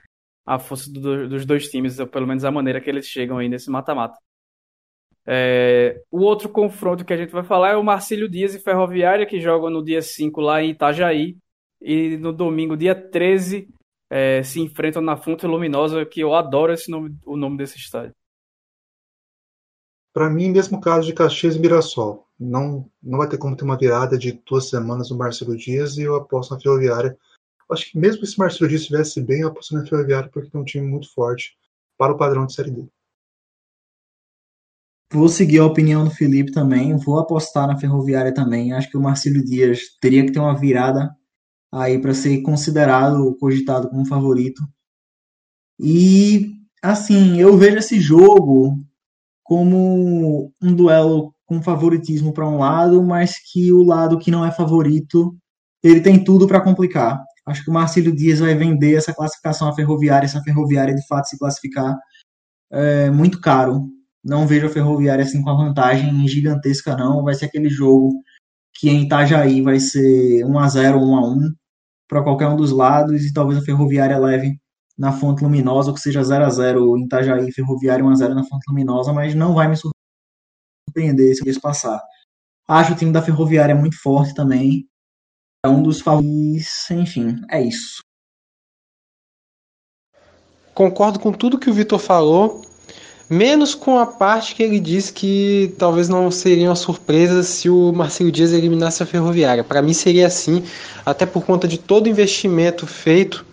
[SPEAKER 1] a força do, dos dois times, pelo menos a maneira que eles chegam aí nesse mata-mata. É, o outro confronto que a gente vai falar é o Marcílio Dias e Ferroviária, que jogam no dia 5 lá em Itajaí, e no domingo, dia 13, é, se enfrentam na Fonte Luminosa, que eu adoro esse nome, o nome desse estádio.
[SPEAKER 3] Para mim, mesmo caso de Caxias e Mirassol. Não, não vai ter como ter uma virada de duas semanas no Marcelo Dias e eu aposto na Ferroviária. Acho que mesmo se o Marcelo Dias estivesse bem, eu aposto na Ferroviária porque tem um time muito forte para o padrão de Série D.
[SPEAKER 6] Vou seguir a opinião do Felipe também, vou apostar na Ferroviária também. Acho que o Marcelo Dias teria que ter uma virada aí para ser considerado, cogitado como favorito. E assim, eu vejo esse jogo como um duelo com favoritismo para um lado, mas que o lado que não é favorito, ele tem tudo para complicar. Acho que o Marcelo Dias vai vender essa classificação à Ferroviária, essa Ferroviária de fato se classificar é, muito caro. Não vejo a Ferroviária assim com a vantagem gigantesca não, vai ser aquele jogo que em Itajaí vai ser 1 a 0 1 a 1 para qualquer um dos lados e talvez a Ferroviária leve na Fonte Luminosa, ou que seja 0 a 0 em Itajaí, Ferroviária 1 a 0 na Fonte Luminosa, mas não vai me surpreender se isso passar. Acho o time da Ferroviária muito forte também. É um dos favoritos, enfim, é isso.
[SPEAKER 5] Concordo com tudo que o Vitor falou, menos com a parte que ele disse que talvez não seria uma surpresa se o Marcelo Dias eliminasse a Ferroviária. Para mim seria assim, até por conta de todo o investimento feito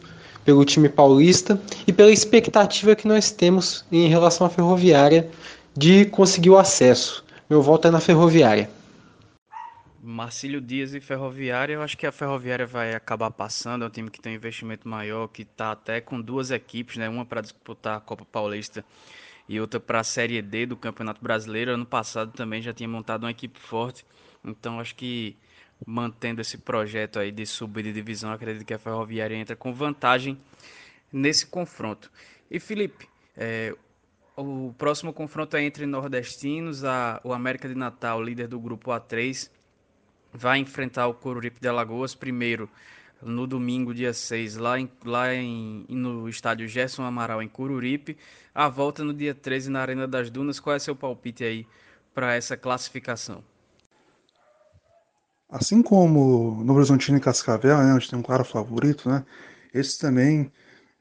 [SPEAKER 5] pelo time paulista e pela expectativa que nós temos em relação à Ferroviária de conseguir o acesso. Meu voto é na Ferroviária.
[SPEAKER 1] Marcílio Dias e Ferroviária, eu acho que a Ferroviária vai acabar passando, é um time que tem um investimento maior, que está até com duas equipes, né? uma para disputar a Copa Paulista e outra para a Série D do Campeonato Brasileiro. Ano passado também já tinha montado uma equipe forte, então acho que mantendo esse projeto aí de subir de divisão, acredito que a Ferroviária entra com vantagem nesse confronto. E Felipe, é, o próximo confronto é entre nordestinos, a, o América de Natal, líder do grupo A3, vai enfrentar o Coruripe de Alagoas primeiro no domingo, dia 6, lá, em, lá em, no estádio Gerson Amaral, em Cururipe. A volta no dia 13 na Arena das Dunas. Qual é seu palpite aí para essa classificação?
[SPEAKER 3] Assim como no Horizontino e Cascavel, né, onde tem um claro favorito, né, esse também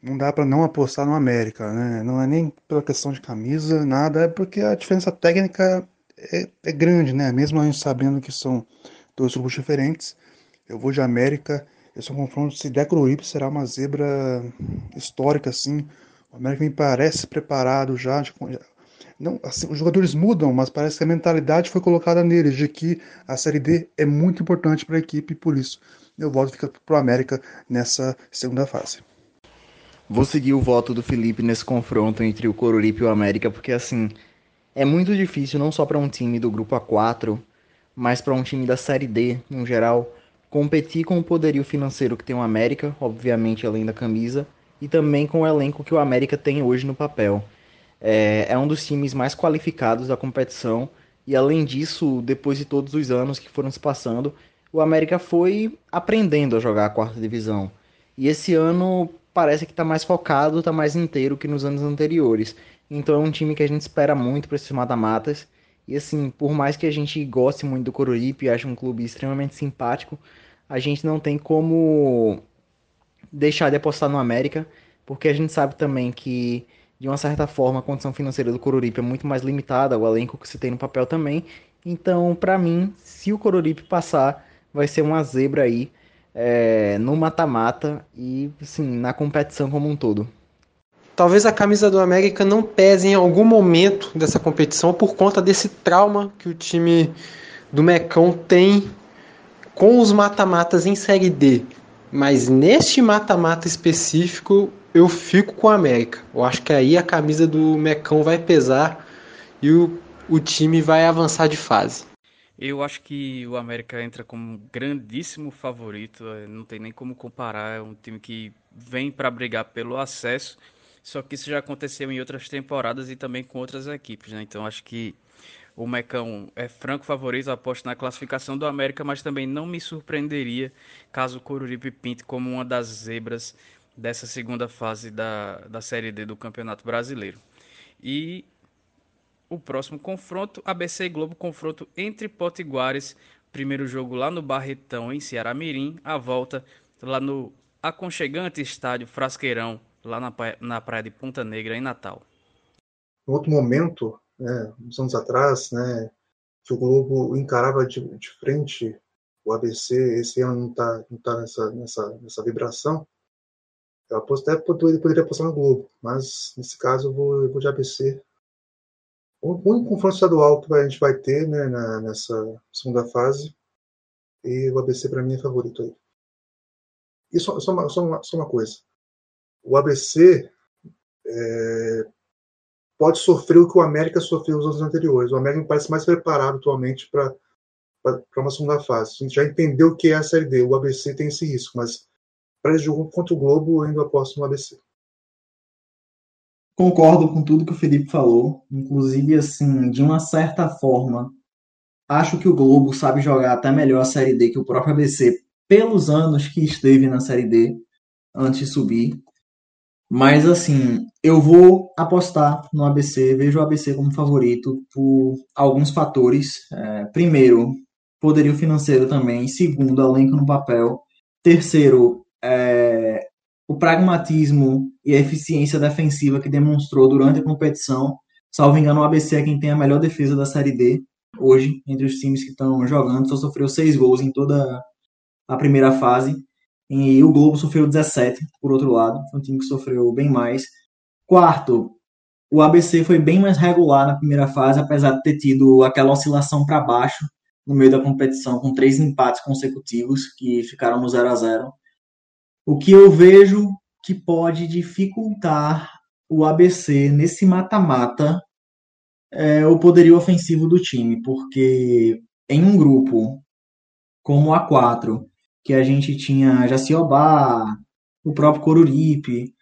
[SPEAKER 3] não dá para não apostar no América, né? Não é nem pela questão de camisa, nada, é porque a diferença técnica é, é grande, né? Mesmo a gente sabendo que são dois grupos diferentes, eu vou de América. Esse confronto, se der Coruripe, será uma zebra histórica, assim. O América me parece preparado já, não, assim, os jogadores mudam, mas parece que a mentalidade foi colocada neles de que a Série D é muito importante para a equipe por isso eu voto fica para o América nessa segunda fase.
[SPEAKER 4] Vou seguir o voto do Felipe nesse confronto entre o Coruripe e o América, porque assim é muito difícil não só para um time do grupo A4, mas para um time da Série D em geral competir com o poderio financeiro que tem o América, obviamente além da camisa, e também com o elenco que o América tem hoje no papel. É, é um dos times mais qualificados da competição. E além disso, depois de todos os anos que foram se passando, o América foi aprendendo a jogar a quarta divisão. E esse ano parece que está mais focado, está mais inteiro que nos anos anteriores. Então é um time que a gente espera muito para esses mata-matas. E assim, por mais que a gente goste muito do Coruripe e ache um clube extremamente simpático, a gente não tem como deixar de apostar no América, porque a gente sabe também que de uma certa forma, a condição financeira do Coruripe é muito mais limitada, o elenco que se tem no papel também. Então, para mim, se o Coruripe passar, vai ser uma zebra aí é, no mata-mata e, assim, na competição como um todo.
[SPEAKER 5] Talvez a camisa do América não pese em algum momento dessa competição por conta desse trauma que o time do Mecão tem com os mata-matas em Série D. Mas neste mata-mata específico, eu fico com o América. Eu acho que aí a camisa do Mecão vai pesar e o, o time vai avançar de fase.
[SPEAKER 1] Eu acho que o América entra como grandíssimo favorito, é, não tem nem como comparar. É um time que vem para brigar pelo acesso. Só que isso já aconteceu em outras temporadas e também com outras equipes, né? Então acho que o Mecão é franco favorito, aposto na classificação do América, mas também não me surpreenderia caso o Coruripe pinte como uma das zebras dessa segunda fase da, da Série D do Campeonato Brasileiro. E o próximo confronto, ABC e Globo, confronto entre Potiguares, primeiro jogo lá no Barretão, em Ceará Mirim, a volta lá no aconchegante estádio Frasqueirão, lá na, na praia de Ponta Negra, em Natal.
[SPEAKER 3] Outro momento, né, uns anos atrás, né, que o Globo encarava de, de frente o ABC, esse ano não está não tá nessa, nessa, nessa vibração, eu aposto, até poderia, poderia apostar no Globo, mas nesse caso eu vou, eu vou de ABC. O único confronto estadual que a gente vai ter né, na, nessa segunda fase, e o ABC para mim é favorito aí. E só, só, uma, só, uma, só uma coisa, o ABC é, pode sofrer o que o América sofreu nos anos anteriores. O América me parece mais preparado atualmente para uma segunda fase. A gente já entendeu o que é a Série D. O ABC tem esse risco, mas para esse jogo contra o Globo, eu ainda aposto no ABC.
[SPEAKER 4] Concordo com tudo que o Felipe falou. Inclusive, assim, de uma certa forma, acho que o Globo sabe jogar até melhor a Série D que o próprio ABC, pelos anos que esteve na Série D antes de subir. Mas assim, eu vou apostar no ABC, vejo o ABC como favorito por alguns fatores. É, primeiro, poderio financeiro também. Segundo, elenco no papel. Terceiro, é, o pragmatismo e a eficiência defensiva que demonstrou durante a competição. Salvo engano, o ABC é quem tem a melhor defesa da Série D hoje, entre os times que estão jogando. Só sofreu seis gols em toda a primeira fase. E o Globo sofreu 17, por outro lado. Foi um time que sofreu bem mais. Quarto, o ABC foi bem mais regular na primeira fase, apesar de ter tido aquela oscilação para baixo no meio da competição, com três empates consecutivos que ficaram no 0 a 0 O que eu vejo que pode dificultar o ABC nesse mata-mata é o poderio ofensivo do time, porque em um grupo como o A4, que a gente tinha Jaciobá, o próprio Coruripe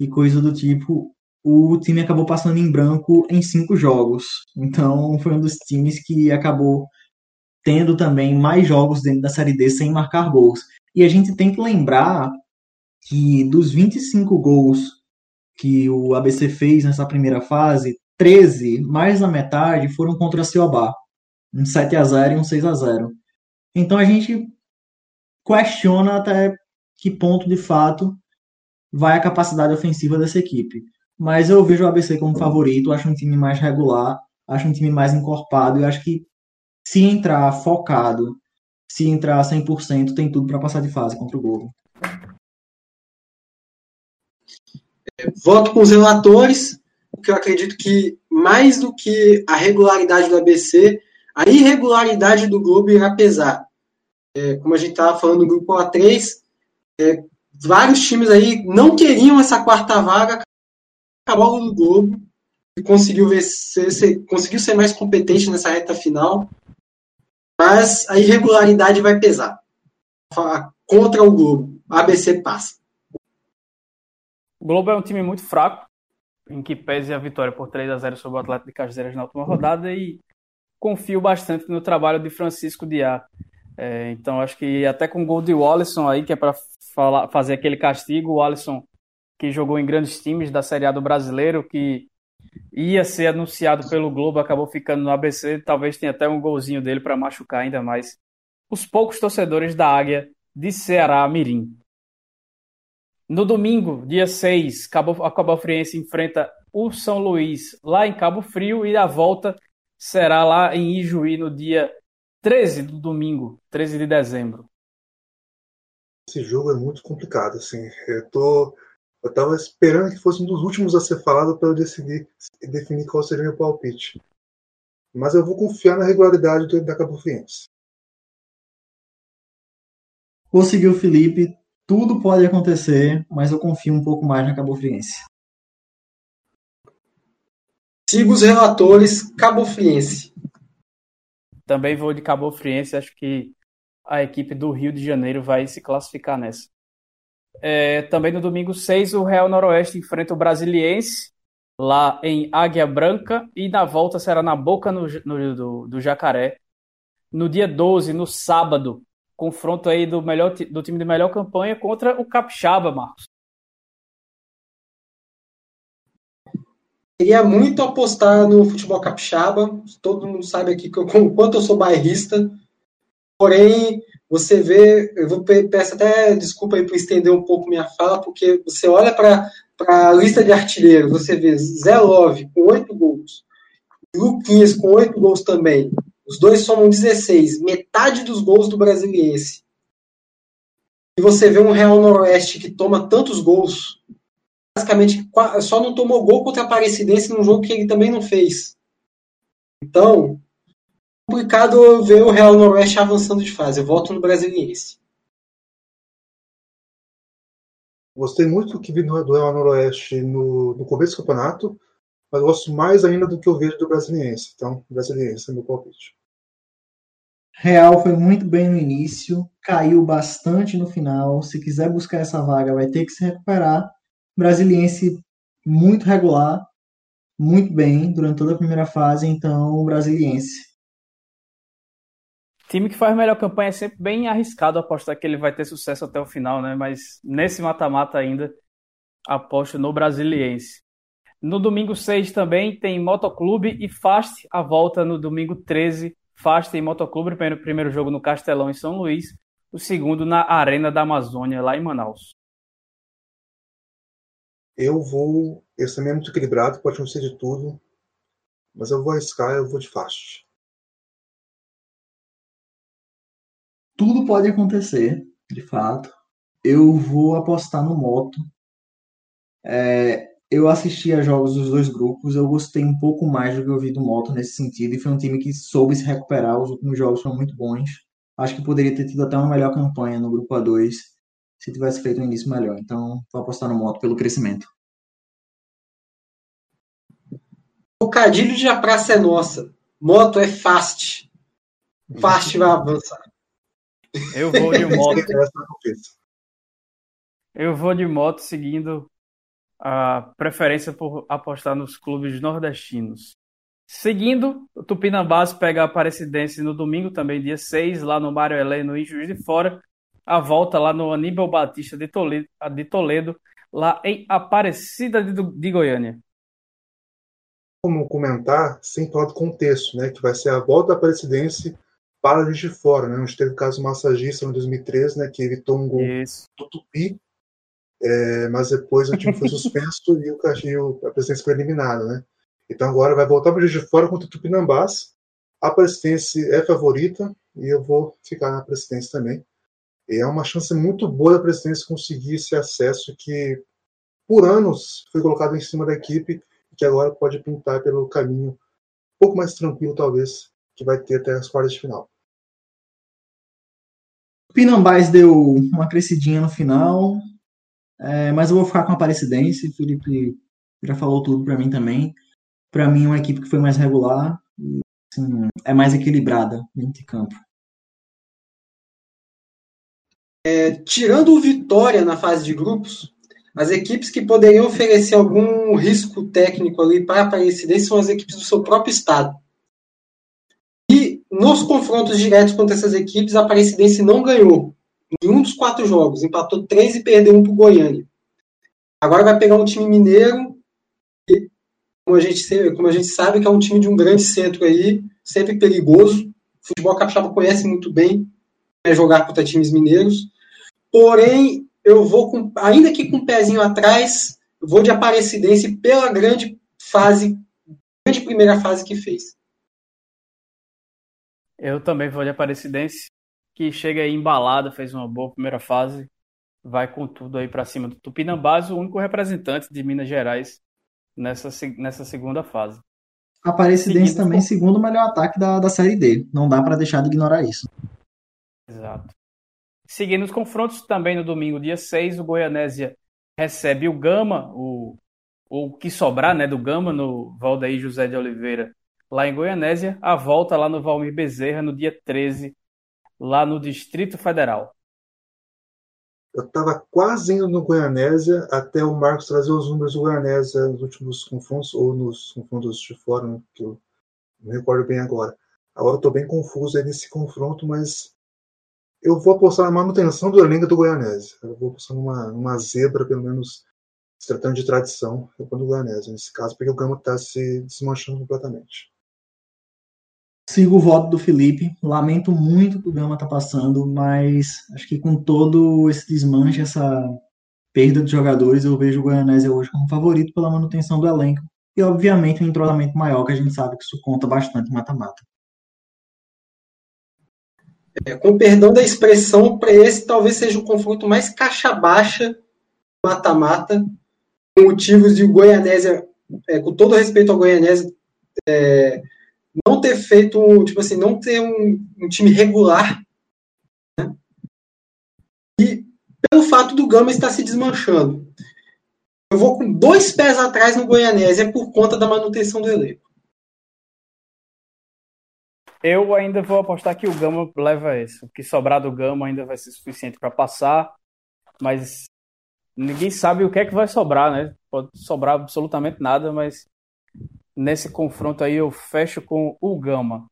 [SPEAKER 4] e coisa do tipo, o time acabou passando em branco em cinco jogos. Então foi um dos times que acabou tendo também mais jogos dentro da Série D sem marcar gols. E a gente tem que lembrar que dos 25 gols que o ABC fez nessa primeira fase, 13, mais da metade, foram contra a Ciobá. Um 7 a 0 e um 6 a 0 Então a gente questiona até que ponto, de fato, vai a capacidade ofensiva dessa equipe. Mas eu vejo o ABC como favorito, acho um time mais regular, acho um time mais encorpado e acho que se entrar focado, se entrar 100%, tem tudo para passar de fase contra o Globo.
[SPEAKER 5] Voto com os relatores, porque eu acredito que mais do que a regularidade do ABC, a irregularidade do Globo irá pesar é, como a gente estava falando do grupo A3, é, vários times aí não queriam essa quarta vaga, acabou no Globo e conseguiu, ser, conseguiu ser mais competente nessa reta final, mas a irregularidade vai pesar. Contra o Globo, ABC passa.
[SPEAKER 1] O Globo é um time muito fraco, em que pese a vitória por 3 a 0 sobre o Atlético de Cajazeiras na última rodada e confio bastante no trabalho de Francisco Diá. É, então acho que até com o gol de Wallison aí, que é para fazer aquele castigo, o Wallison que jogou em grandes times da Série A do Brasileiro, que ia ser anunciado pelo Globo, acabou ficando no ABC, talvez tenha até um golzinho dele para machucar ainda mais os poucos torcedores da Águia de Ceará Mirim. No domingo, dia 6, Cabo, a Cabo Friense enfrenta o São Luís lá em Cabo Frio e a volta será lá em Ijuí no dia 13 do domingo, 13 de dezembro.
[SPEAKER 3] Esse jogo é muito complicado, assim. Eu tô. Eu tava esperando que fosse um dos últimos a ser falado para eu decidir definir qual seria o meu palpite. Mas eu vou confiar na regularidade do, da Cabo
[SPEAKER 4] seguir o Felipe. Tudo pode acontecer, mas eu confio um pouco mais na Cabo Friense.
[SPEAKER 5] Sigo os relatores Cabo Friense.
[SPEAKER 1] Também vou de Cabo Friense, acho que a equipe do Rio de Janeiro vai se classificar nessa. É, também no domingo 6, o Real Noroeste enfrenta o Brasiliense, lá em Águia Branca, e na volta será na Boca no, no, do, do Jacaré. No dia 12, no sábado, confronto aí do, melhor, do time de melhor campanha contra o Capixaba, Marcos.
[SPEAKER 5] Queria muito apostar no futebol capixaba. Todo mundo sabe aqui que eu, quanto eu sou bairrista. Porém, você vê, eu vou peço até desculpa aí por estender um pouco minha fala, porque você olha para a lista de artilheiros, você vê Zé Love com oito gols, Luquinhas com oito gols também. Os dois somam 16, metade dos gols do Brasiliense. E você vê um Real Noroeste que toma tantos gols, basicamente só não tomou gol contra a Aparecidense num jogo que ele também não fez. Então, complicado ver o Real Noroeste avançando de fase. Eu volto no Brasiliense.
[SPEAKER 3] Gostei muito do que vi do Real Noroeste no, no começo do campeonato, mas gosto mais ainda do que eu vejo do Brasiliense. Então, Brasiliense é meu palpite.
[SPEAKER 4] Real foi muito bem no início, caiu bastante no final. Se quiser buscar essa vaga, vai ter que se recuperar. Brasiliense muito regular, muito bem durante toda a primeira fase, então Brasiliense.
[SPEAKER 1] Time que faz melhor campanha é sempre bem arriscado apostar que ele vai ter sucesso até o final, né? Mas nesse mata-mata ainda, aposto no Brasiliense. No domingo 6 também tem Motoclube e Fast, a volta no domingo 13. Fast e Motoclube, primeiro, primeiro jogo no Castelão em São Luís, o segundo na Arena da Amazônia, lá em Manaus.
[SPEAKER 3] Eu vou. Esse também é muito equilibrado, pode acontecer de tudo. Mas eu vou arriscar, eu vou de Fast.
[SPEAKER 4] tudo pode acontecer, de fato. Eu vou apostar no moto. É, eu assisti a jogos dos dois grupos, eu gostei um pouco mais do que eu vi do moto nesse sentido, e foi um time que soube se recuperar. Os últimos jogos foram muito bons. Acho que poderia ter tido até uma melhor campanha no grupo A2 se tivesse feito um início melhor. Então, vou apostar no moto pelo crescimento.
[SPEAKER 5] O cadilho de a praça é nossa. Moto é fast. Fast vai avançar.
[SPEAKER 1] Eu vou de moto. Eu vou de moto seguindo a preferência por apostar nos clubes nordestinos. Seguindo, o Tupinambás pega a Aparecidense no domingo, também dia 6, lá no Mário Heleno, em Juiz de Fora. A volta lá no Aníbal Batista de Toledo, de Toledo lá em Aparecida de, de Goiânia.
[SPEAKER 3] Como comentar, sem falar do contexto, né, que vai ser a volta da Aparecidense para a de fora, né? Onde teve o caso massagista em 2013, né? Que evitou um gol Isso. do Tupi, é, mas depois o time foi suspenso e, o, a presidência foi eliminada, né? Então agora vai voltar para a de fora contra o Tupinambás. A presidência é favorita e eu vou ficar na presidência também. É uma chance muito boa da presidência conseguir esse acesso que por anos foi colocado em cima da equipe e que agora pode pintar pelo caminho um pouco mais tranquilo, talvez, que vai ter até as quartas de final.
[SPEAKER 4] Pinambás deu uma crescidinha no final, é, mas eu vou ficar com a Aparecidense. Felipe já falou tudo para mim também. Para mim, é uma equipe que foi mais regular, assim, é mais equilibrada dentro de campo.
[SPEAKER 5] É, tirando o Vitória na fase de grupos, as equipes que poderiam oferecer algum risco técnico ali para a Aparecidense são as equipes do seu próprio estado nos confrontos diretos contra essas equipes, a Aparecidense não ganhou em um dos quatro jogos, empatou três e perdeu um para o Goiânia. Agora vai pegar um time mineiro, e, como a, gente, como a gente sabe, que é um time de um grande centro aí, sempre perigoso. O futebol capixaba conhece muito bem é jogar contra times mineiros. Porém, eu vou, com, ainda que com um pezinho atrás, vou de Aparecidense pela grande fase, grande primeira fase que fez.
[SPEAKER 1] Eu também vou de Aparecidense, que chega aí embalada, fez uma boa primeira fase, vai com tudo aí para cima do Tupinambás, o único representante de Minas Gerais nessa, nessa segunda fase.
[SPEAKER 4] Aparecidense Seguindo também, com... segundo melhor ataque da, da Série D. Não dá para deixar de ignorar isso.
[SPEAKER 1] Exato. Seguindo os confrontos, também no domingo, dia 6, o Goianésia recebe o Gama, o, o que sobrar né, do Gama, no Valdeir José de Oliveira, lá em Goianésia, a volta lá no Valmir Bezerra no dia 13, lá no Distrito Federal.
[SPEAKER 3] Eu estava quase indo no Goianésia até o Marcos trazer os números do Goianésia nos últimos confrontos, ou nos confrontos de fora, né, que eu não recordo bem agora. Agora eu estou bem confuso aí nesse confronto, mas eu vou apostar na manutenção do elenco do Goianésia. Eu vou apostar numa, numa zebra, pelo menos se tratando de tradição, eu vou no Goianésia, nesse caso, porque o Gama está se desmanchando completamente.
[SPEAKER 4] Sigo o voto do Felipe. Lamento muito que o Gama está passando, mas acho que com todo esse desmanche, essa perda de jogadores, eu vejo o Goianésia hoje como favorito pela manutenção do elenco. E, obviamente, um entrosamento maior, que a gente sabe que isso conta bastante mata-mata.
[SPEAKER 5] É, com perdão da expressão, para esse talvez seja o confronto mais caixa baixa mata-mata, motivos de Goianésia, é, com todo respeito ao Goianésia, é, não ter feito, tipo assim, não ter um, um time regular. Né? E pelo fato do Gama estar se desmanchando. Eu vou com dois pés atrás no Goianésia por conta da manutenção do elenco.
[SPEAKER 1] Eu ainda vou apostar que o Gama leva esse. O que sobrar do Gama ainda vai ser suficiente para passar, mas ninguém sabe o que é que vai sobrar, né? Pode sobrar absolutamente nada, mas nesse confronto aí eu fecho com o Gama.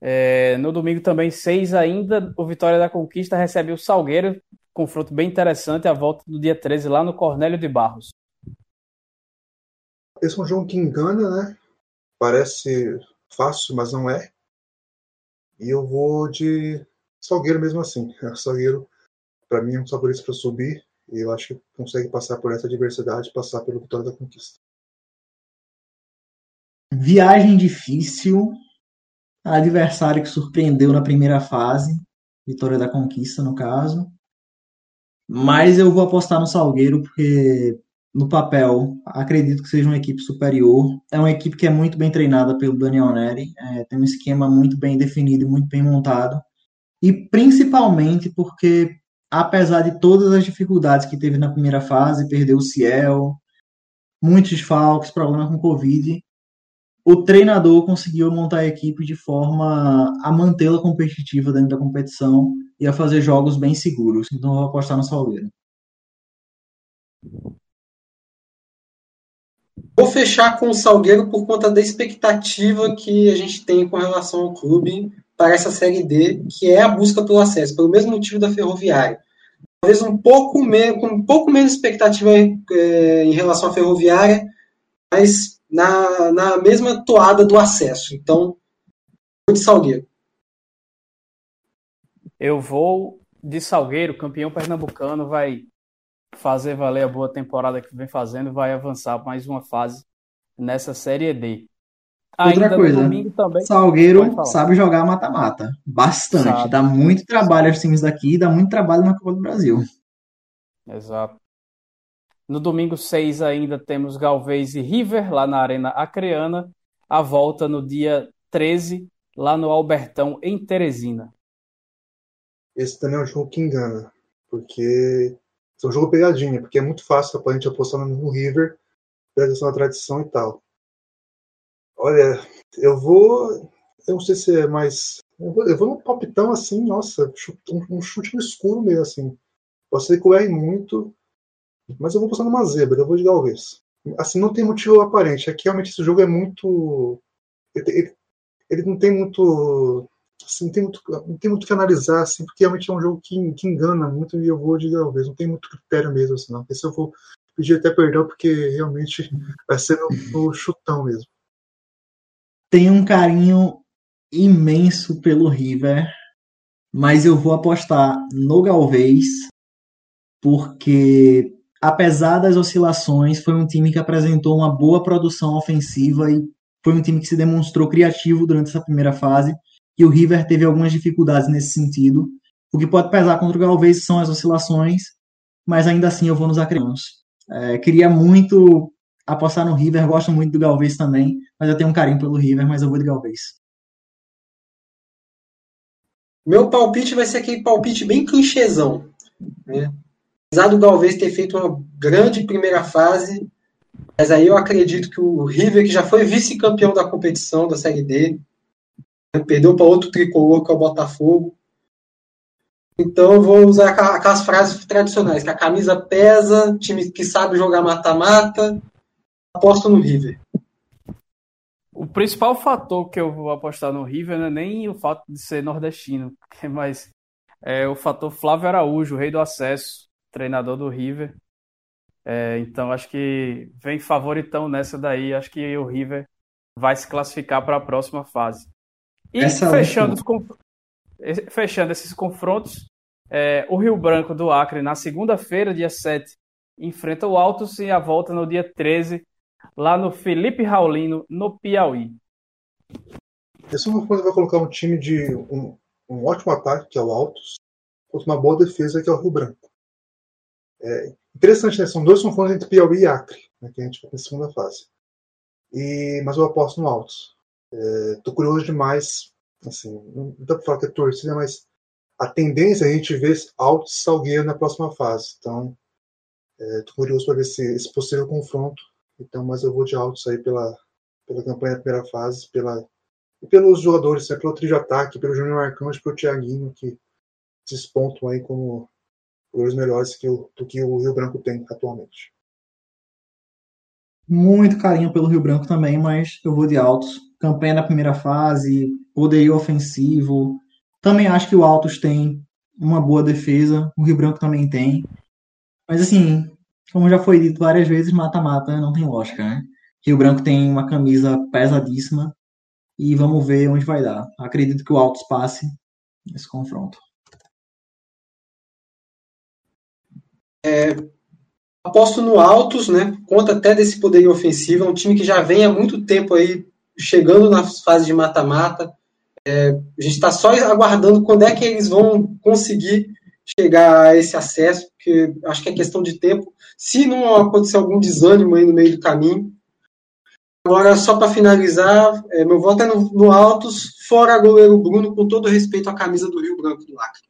[SPEAKER 1] É, no domingo também, seis ainda, o Vitória da Conquista recebe o Salgueiro, confronto bem interessante, a volta do dia 13 lá no Cornélio de Barros.
[SPEAKER 3] Esse é um jogo que engana, né? Parece fácil, mas não é. E eu vou de Salgueiro mesmo assim. Salgueiro, para mim, é um favorito para subir. E eu acho que consegue passar por essa adversidade, passar pelo Vitória da Conquista.
[SPEAKER 4] Viagem difícil. Adversário que surpreendeu na primeira fase. Vitória da Conquista, no caso. Mas eu vou apostar no Salgueiro, porque no papel acredito que seja uma equipe superior. É uma equipe que é muito bem treinada pelo Daniel Neri. É, tem um esquema muito bem definido e muito bem montado. E principalmente porque, apesar de todas as dificuldades que teve na primeira fase, perdeu o Ciel, muitos falcos, problema com Covid, o treinador conseguiu montar a equipe de forma a mantê-la competitiva dentro da competição e a fazer jogos bem seguros. Então, eu vou apostar no Salgueiro.
[SPEAKER 5] Vou fechar com o Salgueiro por conta da expectativa que a gente tem com relação ao clube para essa Série D, que é a busca pelo acesso, pelo mesmo motivo da Ferroviária. Talvez um pouco, menos, com um pouco menos expectativa é, em relação à Ferroviária, mas na, na mesma toada do acesso. Então, de Salgueiro.
[SPEAKER 1] Eu vou de Salgueiro, campeão pernambucano, vai fazer valer a boa temporada que vem fazendo, vai avançar mais uma fase nessa Série D.
[SPEAKER 4] Outra Ainda coisa, também, Salgueiro sabe jogar mata-mata. Bastante. Sabe. Dá muito trabalho aos times daqui, dá muito trabalho na Copa do Brasil.
[SPEAKER 1] Exato. No domingo 6 ainda temos Galvez e River lá na Arena Acreana. A volta no dia 13 lá no Albertão em Teresina.
[SPEAKER 3] Esse também é um jogo que engana, porque é um jogo pegadinha, porque é muito fácil a gente apostar no River questão da tradição e tal. Olha, eu vou. Eu não sei se é mais. Eu vou, eu vou num palpitão assim, nossa, um, um chute no escuro mesmo, assim. Posso ser que eu erre muito, mas eu vou passar numa zebra, eu vou de Galvez. Assim, não tem motivo aparente. É que realmente esse jogo é muito. Ele, ele, ele não tem muito. Assim, não, tem muito não tem muito que analisar, assim, porque realmente é um jogo que, que engana muito e eu vou de Galvez. Não tem muito critério mesmo, assim, não. Esse eu vou pedir até perdão, porque realmente vai ser no chutão mesmo.
[SPEAKER 4] Tem um carinho imenso pelo River, mas eu vou apostar no Galvez, porque apesar das oscilações, foi um time que apresentou uma boa produção ofensiva e foi um time que se demonstrou criativo durante essa primeira fase. E o River teve algumas dificuldades nesse sentido. O que pode pesar contra o Galvez são as oscilações, mas ainda assim eu vou nos acreanos. É, queria muito apostar no River, gosto muito do Galvez também, mas eu tenho um carinho pelo River, mas eu vou de Galvez.
[SPEAKER 5] Meu palpite vai ser aquele palpite bem clichêzão. Né? apesar do Galvez ter feito uma grande primeira fase, mas aí eu acredito que o River, que já foi vice-campeão da competição da Série D, né, perdeu para outro tricolor, que é o Botafogo, Então eu vou usar aquelas frases tradicionais, que a camisa pesa, time que sabe jogar mata-mata, aposto no River.
[SPEAKER 1] O principal fator que eu vou apostar no River não é nem o fato de ser nordestino, mas é o fator Flávio Araújo, rei do acesso, treinador do River. É, então acho que vem favoritão nessa daí. Acho que o River vai se classificar para a próxima fase. E Essa é fechando, os, fechando esses confrontos, é, o Rio Branco do Acre, na segunda-feira, dia 7, enfrenta o Altos e a volta no dia 13, lá no Felipe Raulino, no Piauí.
[SPEAKER 3] Esse confronto vai colocar um time de um, um ótimo ataque, que é o Altos, contra uma boa defesa, que é o Rio Branco. É, Interessante, né? São dois confrontos entre Piauí e Acre, né, que a gente vai na segunda fase. E, mas eu aposto no Altos. Estou é, curioso demais. Assim, não dá para falar que é torcida, mas a tendência é a gente ver Altos Salgueiro na próxima fase. Então, estou é, curioso para ver esse, esse possível confronto. Então, mas eu vou de Altos aí pela, pela campanha da primeira fase, pela, e pelos jogadores, né, pelo trio de ataque, pelo Júnior Arcanjo, pelo Thiaguinho, que despontam aí como os melhores que o, do que o Rio Branco tem atualmente.
[SPEAKER 4] Muito carinho pelo Rio Branco também, mas eu vou de Altos. Campanha na primeira fase, poderio ofensivo. Também acho que o Altos tem uma boa defesa, o Rio Branco também tem. Mas assim, como já foi dito várias vezes, mata-mata não tem lógica, né? Rio Branco tem uma camisa pesadíssima e vamos ver onde vai dar. Acredito que o Altos passe nesse confronto.
[SPEAKER 5] É, aposto no Altos, né? Conta até desse poderio ofensivo. É um time que já vem há muito tempo aí chegando na fase de mata-mata. É, a gente está só aguardando quando é que eles vão conseguir chegar a esse acesso, porque acho que é questão de tempo. Se não acontecer algum desânimo aí no meio do caminho. Agora, só para finalizar, é, meu voto é no, no Altos, fora goleiro Bruno, com todo respeito à camisa do Rio Branco do Acre.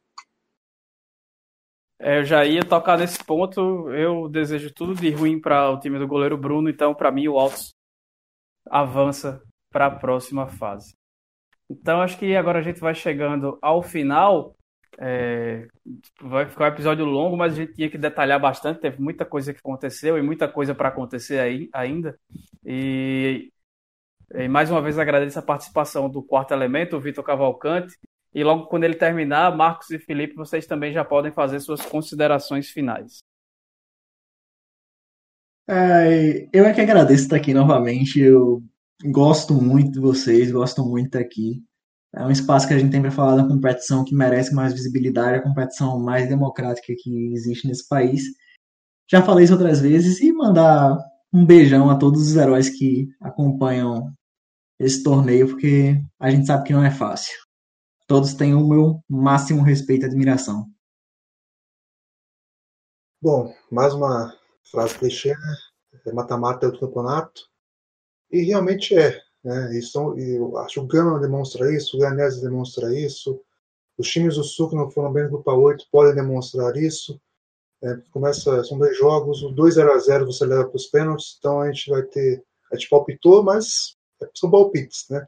[SPEAKER 1] É, eu já ia tocar nesse ponto. Eu desejo tudo de ruim para o time do goleiro Bruno, então para mim o Altos avança para a próxima fase. Então acho que agora a gente vai chegando ao final. É, vai ficar um episódio longo, mas a gente tinha que detalhar bastante. Teve muita coisa que aconteceu e muita coisa para acontecer aí ainda. E, e mais uma vez agradeço a participação do quarto elemento, o Vitor Cavalcante, e logo quando ele terminar, Marcos e Felipe, vocês também já podem fazer suas considerações finais.
[SPEAKER 4] É, eu é que agradeço estar aqui novamente. Eu gosto muito de vocês, gosto muito de estar aqui. É um espaço que a gente tem para falar da competição que merece mais visibilidade, a competição mais democrática que existe nesse país. Já falei isso outras vezes e mandar um beijão a todos os heróis que acompanham esse torneio, porque a gente sabe que não é fácil todos têm o meu máximo respeito e admiração.
[SPEAKER 3] Bom, mais uma frase clichê, né? É mata-mata é o campeonato. E realmente é. Né? Isso, eu acho que o Gama demonstra isso, o Ganese demonstra isso, os times do Sul que não foram bem no Grupo 8 podem demonstrar isso. É, começa, são dois jogos, o 2 0 a 0 você leva para os pênaltis, então a gente vai ter. A gente palpitou, mas são palpites, né?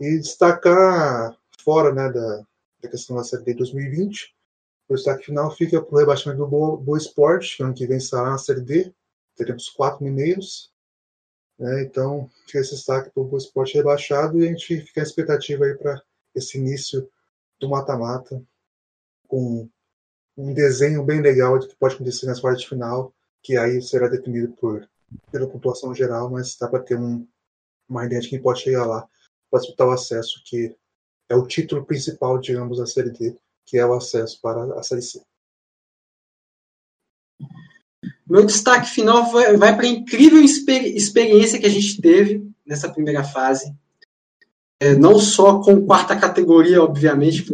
[SPEAKER 3] E destacar fora né, da, da questão da Série D 2020. O destaque final fica para o rebaixamento do Boa, Boa Esporte, que ano que vem estará na Série D. Teremos quatro mineiros. Né, então, fica esse destaque para o Esporte rebaixado e a gente fica a expectativa aí para esse início do mata-mata, com um desenho bem legal de que pode acontecer nas quartas de final, que aí será definido por, pela pontuação geral, mas dá para ter um, uma ideia de quem pode chegar lá para disputar o acesso, que é o título principal, digamos, da Série D, que é o acesso para a Série C.
[SPEAKER 5] Meu destaque final vai, vai para a incrível exper experiência que a gente teve nessa primeira fase. É, não só com quarta categoria, obviamente,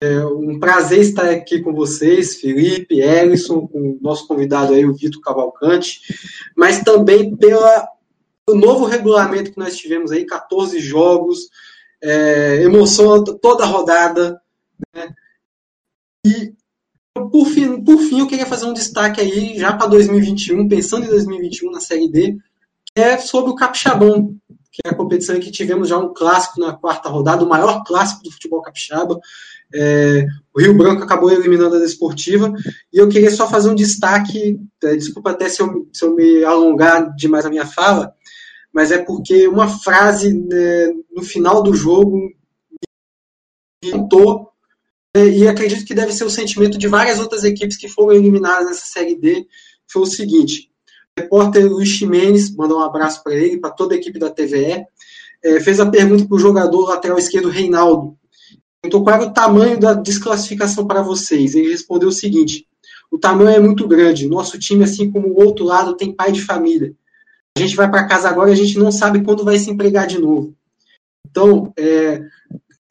[SPEAKER 5] é um prazer estar aqui com vocês, Felipe, Ellison, com o nosso convidado aí, o Vitor Cavalcante, mas também pela novo regulamento que nós tivemos aí, 14 jogos, é, emoção toda rodada. Né? E, por fim, por fim, eu queria fazer um destaque aí, já para 2021, pensando em 2021 na Série D, que é sobre o Capixabão, que é a competição em que tivemos já um clássico na quarta rodada, o maior clássico do futebol capixaba. É, o Rio Branco acabou eliminando a Desportiva. E eu queria só fazer um destaque, é, desculpa até se eu, se eu me alongar demais a minha fala, mas é porque uma frase né, no final do jogo me é, e acredito que deve ser o sentimento de várias outras equipes que foram eliminadas nessa Série D, foi o seguinte, o repórter Luiz Ximenes, mandou um abraço para ele, para toda a equipe da TVE, é, fez a pergunta para o jogador lateral esquerdo Reinaldo, perguntou qual era o tamanho da desclassificação para vocês, ele respondeu o seguinte, o tamanho é muito grande, nosso time, assim como o outro lado, tem pai de família, a gente vai para casa agora e a gente não sabe quando vai se empregar de novo. Então, é,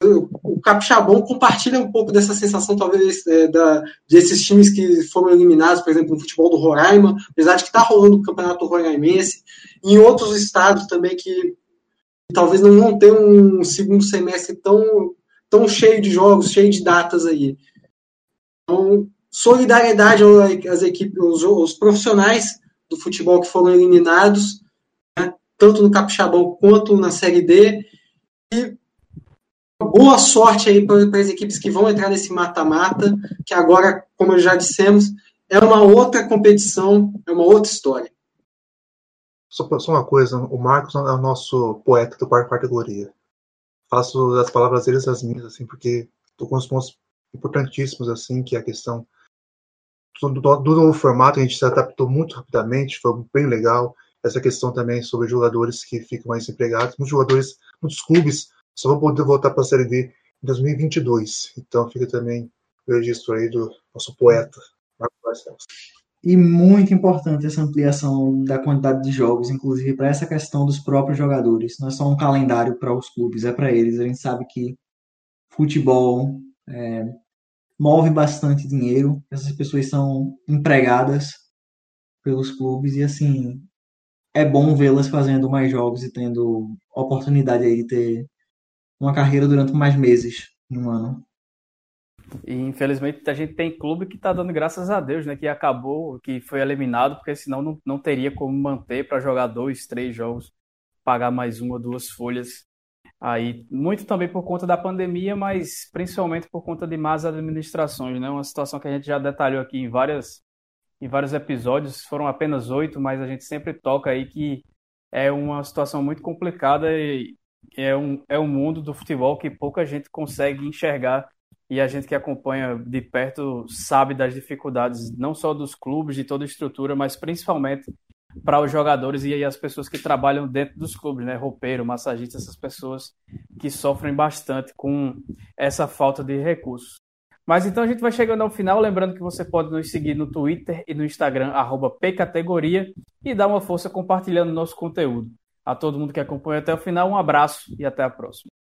[SPEAKER 5] o Capixabão compartilha um pouco dessa sensação, talvez, é, da, desses times que foram eliminados, por exemplo, no futebol do Roraima, apesar de que está rolando o campeonato roraimense, em outros estados também que talvez não vão ter um segundo semestre tão, tão cheio de jogos, cheio de datas aí. Então, solidariedade às equipes, aos, aos profissionais do futebol que foram eliminados, né, tanto no Capixabão quanto na Série D, e boa sorte aí para as equipes que vão entrar nesse mata-mata, que agora, como já dissemos, é uma outra competição, é uma outra história.
[SPEAKER 3] Só, só uma coisa, o Marcos é o nosso poeta do quarto categoria. Faço as palavras deles as minhas, assim, porque estou com uns pontos importantíssimos, assim, que é a questão do, do, do novo formato, a gente se adaptou muito rapidamente, foi bem legal. Essa questão também sobre jogadores que ficam mais empregados. Muitos jogadores, muitos clubes só vão poder voltar para a Série D em 2022. Então fica também o registro aí do nosso poeta, Marcos Barcelos.
[SPEAKER 4] E muito importante essa ampliação da quantidade de jogos, inclusive para essa questão dos próprios jogadores. Não é só um calendário para os clubes, é para eles. A gente sabe que futebol é, move bastante dinheiro, essas pessoas são empregadas pelos clubes e assim é bom vê-las fazendo mais jogos e tendo oportunidade aí de ter uma carreira durante mais meses no ano.
[SPEAKER 1] E infelizmente a gente tem clube que está dando graças a Deus, né? Que acabou, que foi eliminado, porque senão não, não teria como manter para jogar dois, três jogos, pagar mais uma duas folhas. Aí, muito também por conta da pandemia, mas principalmente por conta de más administrações, né? Uma situação que a gente já detalhou aqui em várias em vários episódios, foram apenas oito, mas a gente sempre toca aí que é uma situação muito complicada e é um, é um mundo do futebol que pouca gente consegue enxergar e a gente que acompanha de perto sabe das dificuldades não só dos clubes, de toda a estrutura, mas principalmente para os jogadores e as pessoas que trabalham dentro dos clubes, né? Roupeiro, massagista, essas pessoas que sofrem bastante com essa falta de recursos. Mas então a gente vai chegando ao final, lembrando que você pode nos seguir no Twitter e no Instagram, pcategoria, e dar uma força compartilhando nosso conteúdo. A todo mundo que acompanha até o final, um abraço e até a próxima.